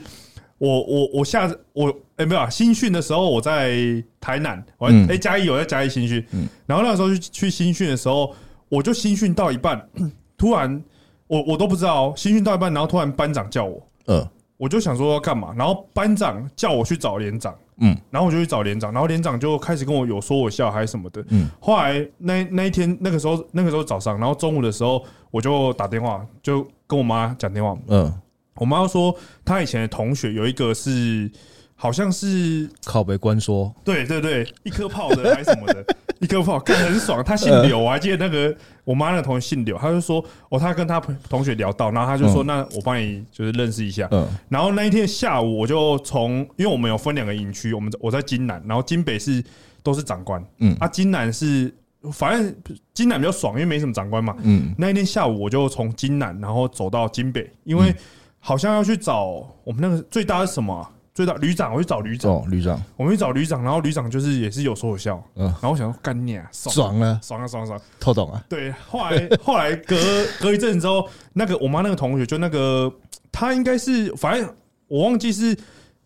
我我我下我哎、没有啊，新训的时候我在台南，我嗯哎嘉义我在嘉义新训，嗯然后那个时候去去新训的时候，我就新训到一半，突然我我都不知道哦新训到一半，然后突然班长叫我，呃我就想说要干嘛，然后班长叫我去找连长，嗯然后我就去找连长，然后连长就开始跟我有说我笑还是什么的。嗯后来那那一天那个时候那个时候早上，然后中午的时候我就打电话，就跟我妈讲电话。嗯，我妈说她以前的同学有一个是好像是靠北官说，对对对一颗炮的还是什么的，一颗炮看很爽。他姓刘，我还记得那个我妈那个同学姓刘，他就说哦，他跟他朋同学聊到，然后他就说、嗯那我帮你就是认识一下。嗯然后那一天下午，我就从，因为我们有分两个营区，我们我在金南，然后金北是都是长官，嗯啊，金南是反正金南比较爽，因为没什么长官嘛。嗯那一天下午，我就从金南，然后走到金北，因为好像要去找我们那个最大是什么啊、最大旅长，我去找旅长，哦，旅长，我们去找旅长，然后旅长就是也是有说有笑，嗯。然后我想说干你啊，爽爽了，爽啊爽啊爽啊！透懂啊，对，后来 后来隔隔一阵子之后，那个我妈那个同学就那个他应该是反正我忘记是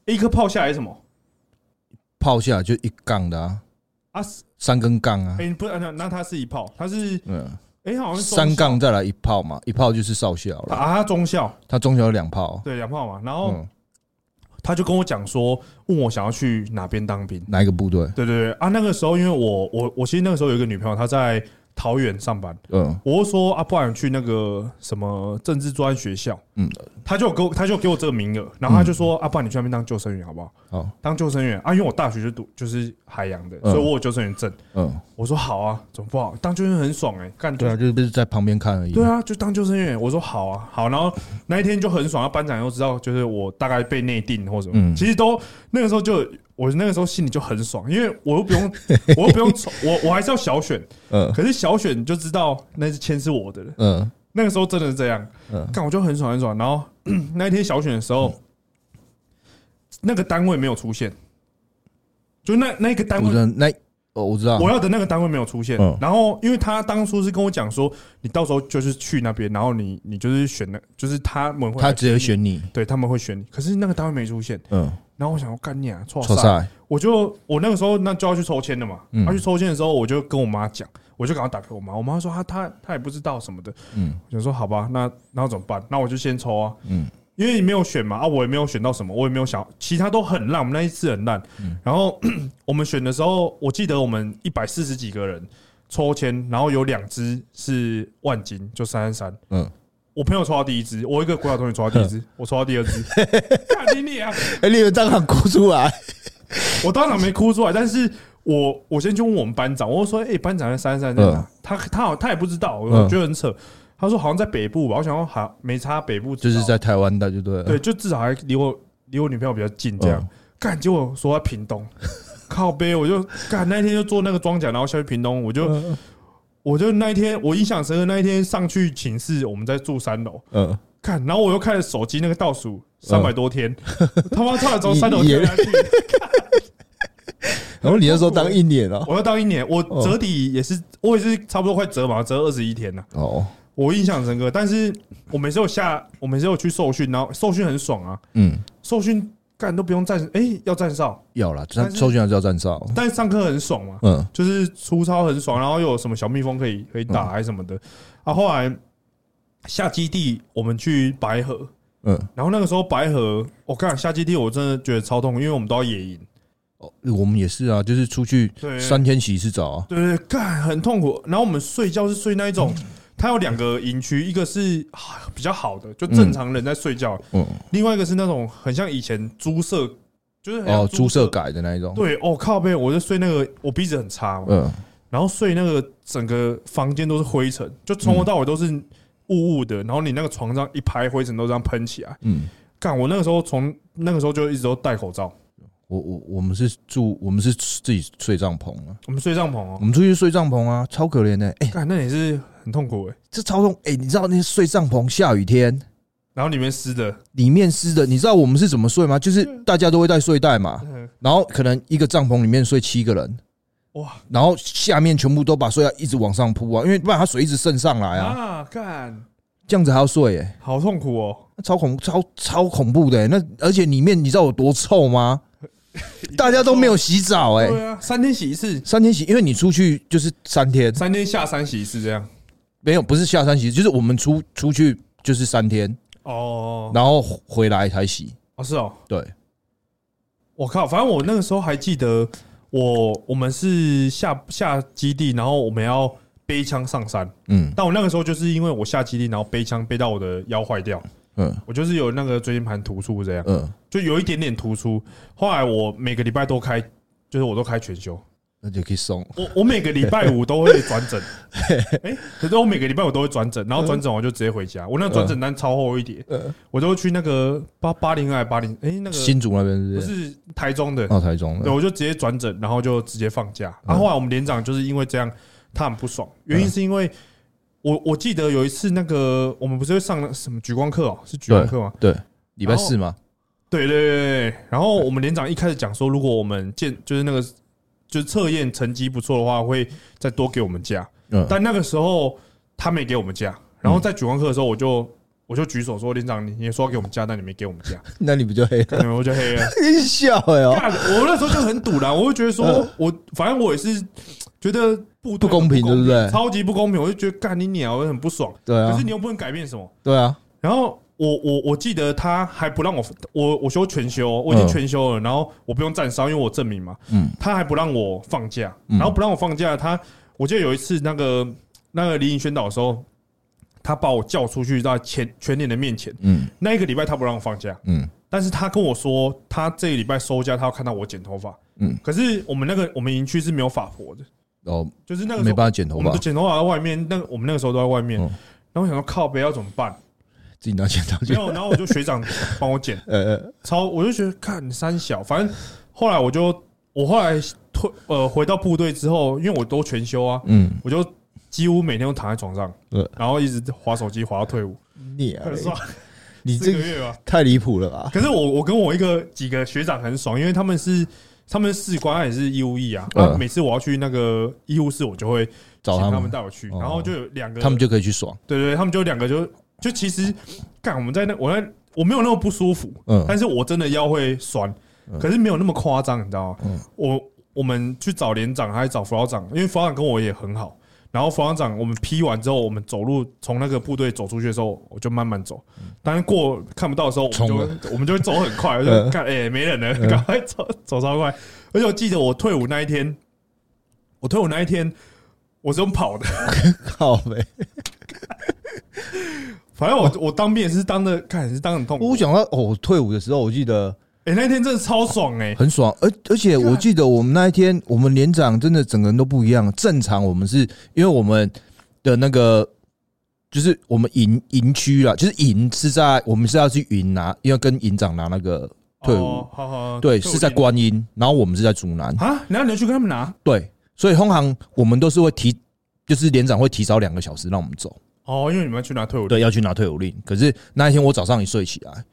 一颗炮下来是什么。炮下来就一杠的啊，啊？三根杠啊，哎、不是，那那他是一炮，他是嗯，哎、好像是三杠再来一炮嘛，一炮就是少校了，啊，他中校。他中校有两炮，对两炮嘛，然后嗯，他就跟我讲说，问我想要去哪边当兵。哪一个部队？对对对。啊，那个时候因为我我我其实那个时候有一个女朋友，她在桃园上班，嗯。我就说啊，不然去那个什么政治专学校，嗯，他就给我他就给我这个名额，然后他就说、啊，不然你去那边当救生员好不好？好，当救生员。啊，因为我大学就读就是海洋的，嗯。所以我有救生员证。嗯，我说好啊，怎么不好？当救生员很爽哎、干对啊，就是不是在旁边看而已，对啊，就当救生员。我说好啊，好。然后那一天就很爽，啊班长又知道就是我大概被内定或什么，嗯。其实都那个时候就我那个时候心里就很爽，因为我又不用 我又不用我我还是要小选，嗯。可是小选你就知道那是签是我的了。嗯。那个时候真的是这样，嗯。看我就很爽很爽。然后 那一天小选的时候，那个单位没有出现，就那那个单位我知道那哦，我知道我，要的那个单位没有出现嗯，然后因为他当初是跟我讲说，你到时候就是去那边，然后你你就是选那，就是他们会他直接选你，对他们会选你，可是那个单位没出现，嗯，然后我想要干你啊，错我就我那个时候那就要去抽签了嘛，嗯。要去抽签的时候，我就跟我妈讲，我就赶快打给我妈，我妈说她她她也不知道什么的，嗯。我想说好吧，那那怎么办？那我就先抽啊，嗯。因为你没有选嘛，啊，我也没有选到什么，我也没有想，其他都很烂，我们那一次很烂。嗯。然后 我们选的时候，我记得我们一百四十几个人抽签，然后有两只是万金，就三三三。嗯，我朋友抽到第一只，我一个国小同学抽到第一只，我抽到第二只。看你你啊！哎，你们当场哭出来，我当场没哭出来，但是我我先去问我们班长，我就说：“哎、班长，在三三在哪嗯？”他他好他也不知道，我嗯觉得很扯。他说好像在北部吧，我想说好没差，北部就是在台湾的，就对了，对，就至少还离我离我女朋友比较近，这样嗯。干、结果说在屏东，靠背，我就干那一天就做那个装甲，然后下去屏东，我就、嗯我就那一天我印象深刻，那一天上去寝室，我们在住三楼，嗯，看，然后我又看着手机那个倒数三百多天，他妈差点从三楼跳下去，然后你那时候当一年啊，我要当一年，我哦。折抵也是，我也是差不多快折嘛，折二十一天呢。哦，我印象深刻，但是我每次有下，我每次有去受训，然后受训很爽啊，嗯，受训干都不用站，哎、要站哨，要啦，但抽签还是要站哨，但是上课很爽嘛，嗯。就是粗糙很爽，然后又有什么小蜜蜂可以可以打还是什么的。啊。后来下基地我们去白河，嗯，然后那个时候白河，我看下基地我真的觉得超痛苦，因为我们都要野营，哦，我们也是啊，就是出去三天洗一次澡啊，对对，对干很痛苦。然后我们睡觉是睡那一种，它有两个营区，一个是啊比较好的，就正常人在睡觉；嗯，另外一个是那种很像以前猪舍，就是哦，猪舍。改的那一种，对，哦靠背，我就睡那个，我鼻子很差嘛，嗯。然后睡那个整个房间都是灰尘，就从头到尾都是雾雾的，然后你那个床上一排灰尘都这样喷起来。嗯，干，我那个时候从那个时候就一直都戴口罩。我我我们是住，我们是自己睡帐篷啊，我们睡帐篷哦。我，们出去睡帐篷啊，超可怜的，哎，干，那你是很痛苦哎。这超痛，哎，你知道那些睡帐篷下雨天。然后里面湿的，里面湿的，你知道我们是怎么睡吗？就是大家都会带睡袋嘛，嗯。然后可能一个帐篷里面睡七个人，哇。然后下面全部都把睡袋一直往上铺啊，因为不然它水一直渗上来啊，啊，干，这样子还要睡、欸，好痛苦哦。超恐超超恐怖的、欸，那而且里面你知道有多臭吗？大家都没有洗澡、欸，对啊，三天洗一次，三天洗，因为你出去就是三天，三天下山洗一次这样。没有不是下山洗，就是我们出出去就是三天，哦，然后回来才洗，哦是哦，对，我靠，反正我那个时候还记得，我我们是下下基地，然后我们要背枪上山。嗯。但我那个时候就是因为我下基地，然后背枪背到我的腰坏掉，嗯。我就是有那个椎间盘突出这样，嗯，就有一点点突出。后来我每个礼拜都开，就是我都开全休。那就可以送。我我每个礼拜五都会转诊，哎，可是我每个礼拜五都会转诊，然后转诊我就直接回家。我那个转诊单超厚一叠，我都去那个八八零二八零，哎，那个新竹那边是不不是？台中的，哦，台中的对，我就直接转诊，然后就直接放假。然，后后来我们连长就是因为这样，他很不爽，原因是因为我我记得有一次那个我们不是会上那什么举光课哦，是举光课吗？对，礼拜四吗。对对对对对。然后我们连长一开始讲说，如果我们见就是那个就是测验成绩不错的话，会再多给我们假。嗯，但那个时候他没给我们假，然后在举光课的时候，我就我就举手说，连长你你说要给我们假，但你没给我们假，那你不就黑我就黑了。你笑哎哦，我那时候就很堵然，我就觉得说，我反正我也是觉得不不公平对不对超级不公平，我就觉得干你鸟，我很不爽。对啊可是，你又不能改变什么。对啊，然后我我我记得他还不让我我我休全休，我已经嗯。全休了，然后我不用站哨，因为我证明嘛，嗯。他还不让我放假，嗯。然后不让我放假，他我记得有一次那个那个离营宣导的时候，他把我叫出去在全全年的面前，嗯。那一个礼拜他不让我放假，嗯。但是他跟我说，他这个礼拜收假，他要看到我剪头发。嗯，可是我们那个我们营区是没有法婆的，哦，就是那个没办法剪头发。我们的，剪头发在外面，那个我们那个时候都在外面。嗯然后我想说靠北要怎么办？自己拿剪刀没剪。有，然后我就学长帮我剪，呃呃，超我就觉得看三小，反正后来我就我后来退呃回到部队之后，因为我都全休啊，嗯，我就几乎每天都躺在床上呃，然后一直划手机划到退伍，你啊你这个月吧。太离谱了吧？可是我我跟我一个几个学长很爽，因为他们是他们士官他也是义务役啊，每次我要去那个医务室，我就会找他们带我去，哦然后就有两个，他们就可以去爽。对对，对他们就两个就就其实干我们在那我在我没有那么不舒服，嗯但是我真的腰会酸，嗯可是没有那么夸张，你知道吗嗯？我我们去找连长还是找辅导长，因为辅导长跟我也很好。然后辅导长我们批完之后，我们走路从那个部队走出去的时候，我就慢慢走。当然过看不到的时候，我们就我们就会走很快，我就嗯看哎没人了，嗯赶快走走超快。而且我记得我退伍那一天，我退伍那一天我是用跑的，靠呗！反正我我当兵也是当的，看也是当很痛苦。我想到哦，退伍的时候，我记得哎那一天真的超爽哎，很爽，而而且我记得我们那一天，我们连长真的整个人都不一样。正常我们是因为我们的那个就是我们营营区啦，就是营是在我们是要去营拿，因为跟营长拿那个退伍，哦好好，对，是在观音，然后我们是在竹南，啊，然后你要去跟他们拿？对，所以通常我们都是会提，就是连长会提早两个小时让我们走，哦，因为你们要去拿退伍令对，要去拿退伍令。可是那一天我早上一睡起来，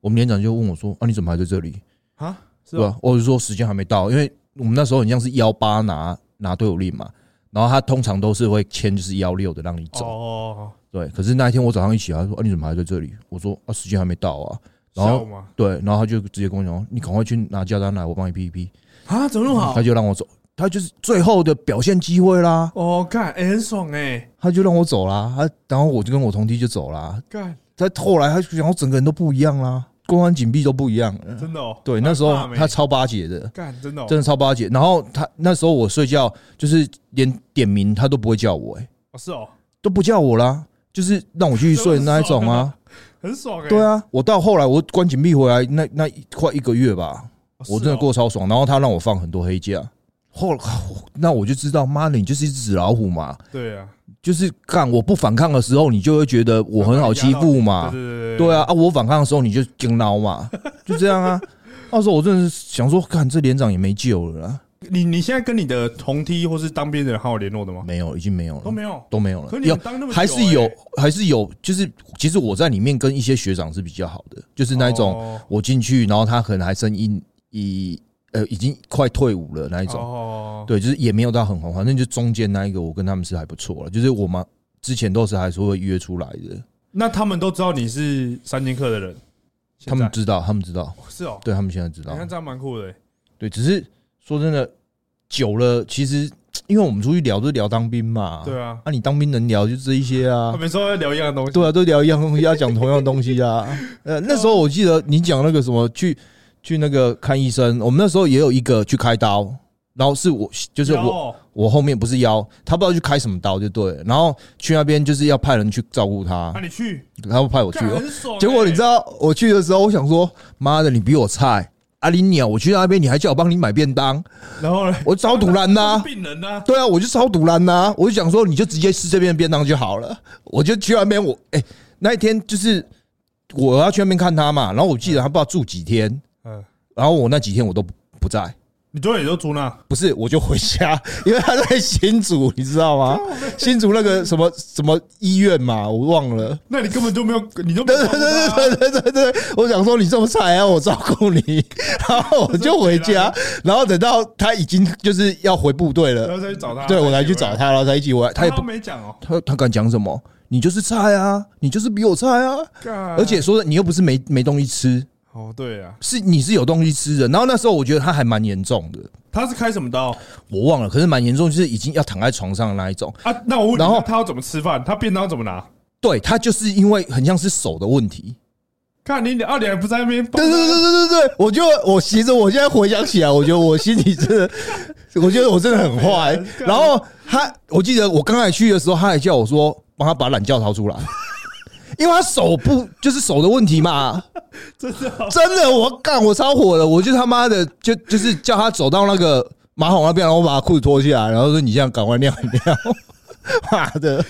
我们连长就问我说：“啊，你怎么还在这里？”啊，是吧、我就说时间还没到，因为我们那时候很像是幺八拿拿退伍令嘛，然后他通常都是会签就是幺六的让你走，哦，对。可是那一天我早上一起来，他说啊你怎么还在这里？我说啊时间还没到啊，然后？对，然后他就直接跟我讲说，你赶快去拿假单来，我帮你批一批，啊，怎么那么好他？就让我走，他就是最后的表现机会啦，哦，干，哎，很爽哎，他就让我走啦，他然后我就跟我同梯就走啦，干，他后来他就讲我整个人都不一样啦，公安紧闭都不一样了，真的哦。对，那时候他超巴结的。干，真的哦真的超巴结。然后他那时候我睡觉，就是连点名他都不会叫我、欸，哦是哦，都不叫我啦，就是让我继续睡那一种啊。很爽哎。对，啊，我到后来我关紧闭回来那那快一个月吧，我真的过超爽。然后他让我放很多黑假，后 那我就知道，妈的，你就是一只纸老虎嘛，对啊，就是干我不反抗的时候，你就会觉得我很好欺负嘛对。对对对啊，啊，我反抗的时候你就惊挠嘛，就这样啊。那时候我真的是想说，看这连长也没救了啦，你你现在跟你的同梯或是当兵的人还有联络的吗？没有，已经没有了，都没有。都没有了可。你当那么久还是有欸，还是有，就是其实我在里面跟一些学长是比较好的，就是那一种哦我进去，然后他可能还剩一一呃已经快退伍了那一种，哦，对，就是也没有到很红，反正就中间那一个我跟他们是还不错了，就是我们之前都是还是会约出来的，那他们都知道你是三剑客的人，他们知道，他们知道，哦是哦，对他们现在知道。你，看这样蛮酷的欸。对，只是说真的，久了其实因为我们出去聊都是聊当兵嘛，对啊，啊，你当兵能聊就这一些啊。他，们说要聊一样的东西。对啊，都聊一样东西，要讲同样的东西啊。呃，那时候我记得你讲那个什么去去那个看医生，我们那时候也有一个去开刀，然后是我就是我我后面不是腰，他不知道去开什么刀就对了，然后去那边就是要派人去照顾他。那，你去，然后派我去结果你知道我去的时候，我想说妈的你比我菜。阿林鸟，我去那边，你还叫我帮你买便当，然后呢？我超堵拦呐、病人呐，对啊，我就超堵拦呐，我就想说，你就直接吃这边的便当就好了。我就去那边，我哎、那一天就是我要去那边看他嘛，然后我记得他不知道住几天，嗯，然后我那几天我都不在。你昨天也就住那？不是，我就回家，因为他在新竹，你知道吗？新竹那个什么什么医院嘛，我忘了。那你根本就没有，你就对对对对对对对，我想说你这么菜，还要我照顾你，然后我就回家，然后等到他已经就是要回部队了，然后再去找他。对我来去找他，然后他一起回来，他也不没讲哦，他他敢讲什么？你就是菜啊，你就是比我菜啊，而且说的你又不是没没东西吃。哦，对啊，是你是有东西吃的。然后那时候我觉得他还蛮严重的，他是开什么刀我忘了，可是蛮严重，就是已经要躺在床上的那一种。啊？那我问你，然后他要怎么吃饭？他便当怎么拿？对他就是因为很像是手的问题。看你，二点不在那边，对对对对对对，我就我其实我现在回想起来，我觉得我心里真的，我觉得我真的很坏。然后他，我记得我刚才去的时候，他还叫我说帮他把懒觉掏出来。因为他手不就是手的问题嘛，真的真的，我干，我超火了，我就他妈的就就是叫他走到那个马桶那边，然后我把他裤子脱下来，然后说你这样赶快尿一尿。妈的，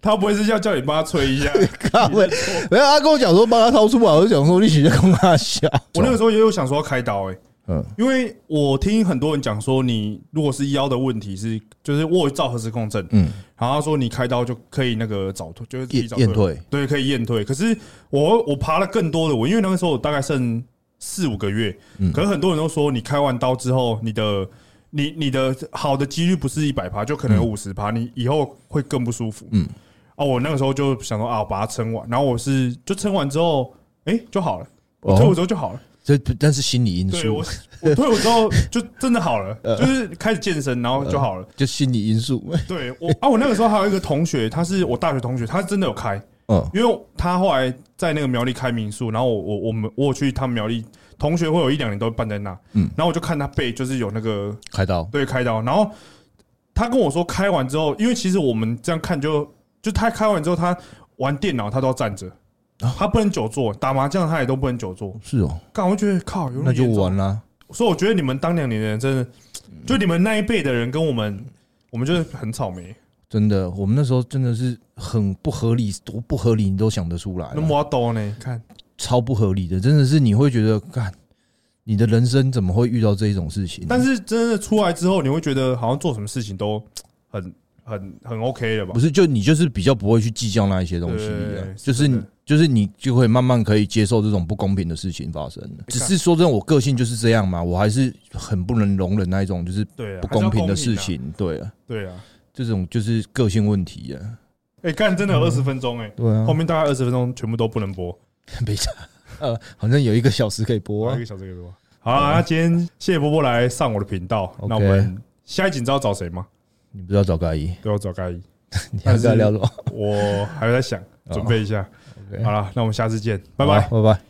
他不会是要叫你帮他吹一下？靠背。没有，他跟我讲说帮他掏出来，我就想说你直接跟他下。我那个时候也有想说要开刀，哎，嗯。因为我听很多人讲说，你如果是腰的问题是，就是我有照核磁共振，嗯，然后他说你开刀就可以那个早退，就是提早验验退，对，可以验退。可是我我爬了更多的我，因为那个时候我大概剩四五个月，嗯。可是很多人都说你开完刀之后，你的你你的好的几率不是一百趴，就可能有五十趴，你以后会更不舒服。嗯，哦，我那个时候就想说啊，我把它撑完，然后我是就撑完之后，哎，就好了。我哦。退伍之后就好了，这但是心理因素。对我，我退伍之后就真的好了，呃就是开始健身，然后就好了。就心理因素。对我啊，我那个时候还有一个同学，他是我大学同学，他真的有开，嗯。因为他后来在那个苗栗开民宿，然后我我我们我有去他们苗栗，同学会有一两年都会办在那，嗯。然后我就看他背就是有那个开刀，对开刀，然后他跟我说开完之后，因为其实我们这样看就就他开完之后，他玩电脑他都要站着，啊他不能久坐，打麻将他也都不能久坐，是哦，干我就觉得靠，有那就完了。所以我觉得你们当两年的人真的，就你们那一辈的人跟我们，我们就是很草莓，真的，我们那时候真的是很不合理，多不合理你都想得出来那么多呢，看超不合理的，真的是你会觉得，干，你的人生怎么会遇到这一种事情？但是真的出来之后，你会觉得好像做什么事情都很很很 OK 了吧不？是，就你就是比较不会去计较那一些东西就是就是你就会慢慢可以接受这种不公平的事情发生。只是说真的，我个性就是这样嘛，我还是很不能容忍那一种就是不公平的事情。对啊，啊。对啊，这种就是个性问题啊。哎，干真的有二十分钟哎，对啊后，面大概二十分钟全部都不能播，没差。呃，好像有一个小时可以播啊一个。小时可以播。好啊，那今天谢谢波波来上我的频道，那我们下一集你知道找谁吗？你不知道找盖伊，对，我找盖伊，你还跟他聊什么我还在想，准备一下。好了，那我们下次见，拜拜。拜拜。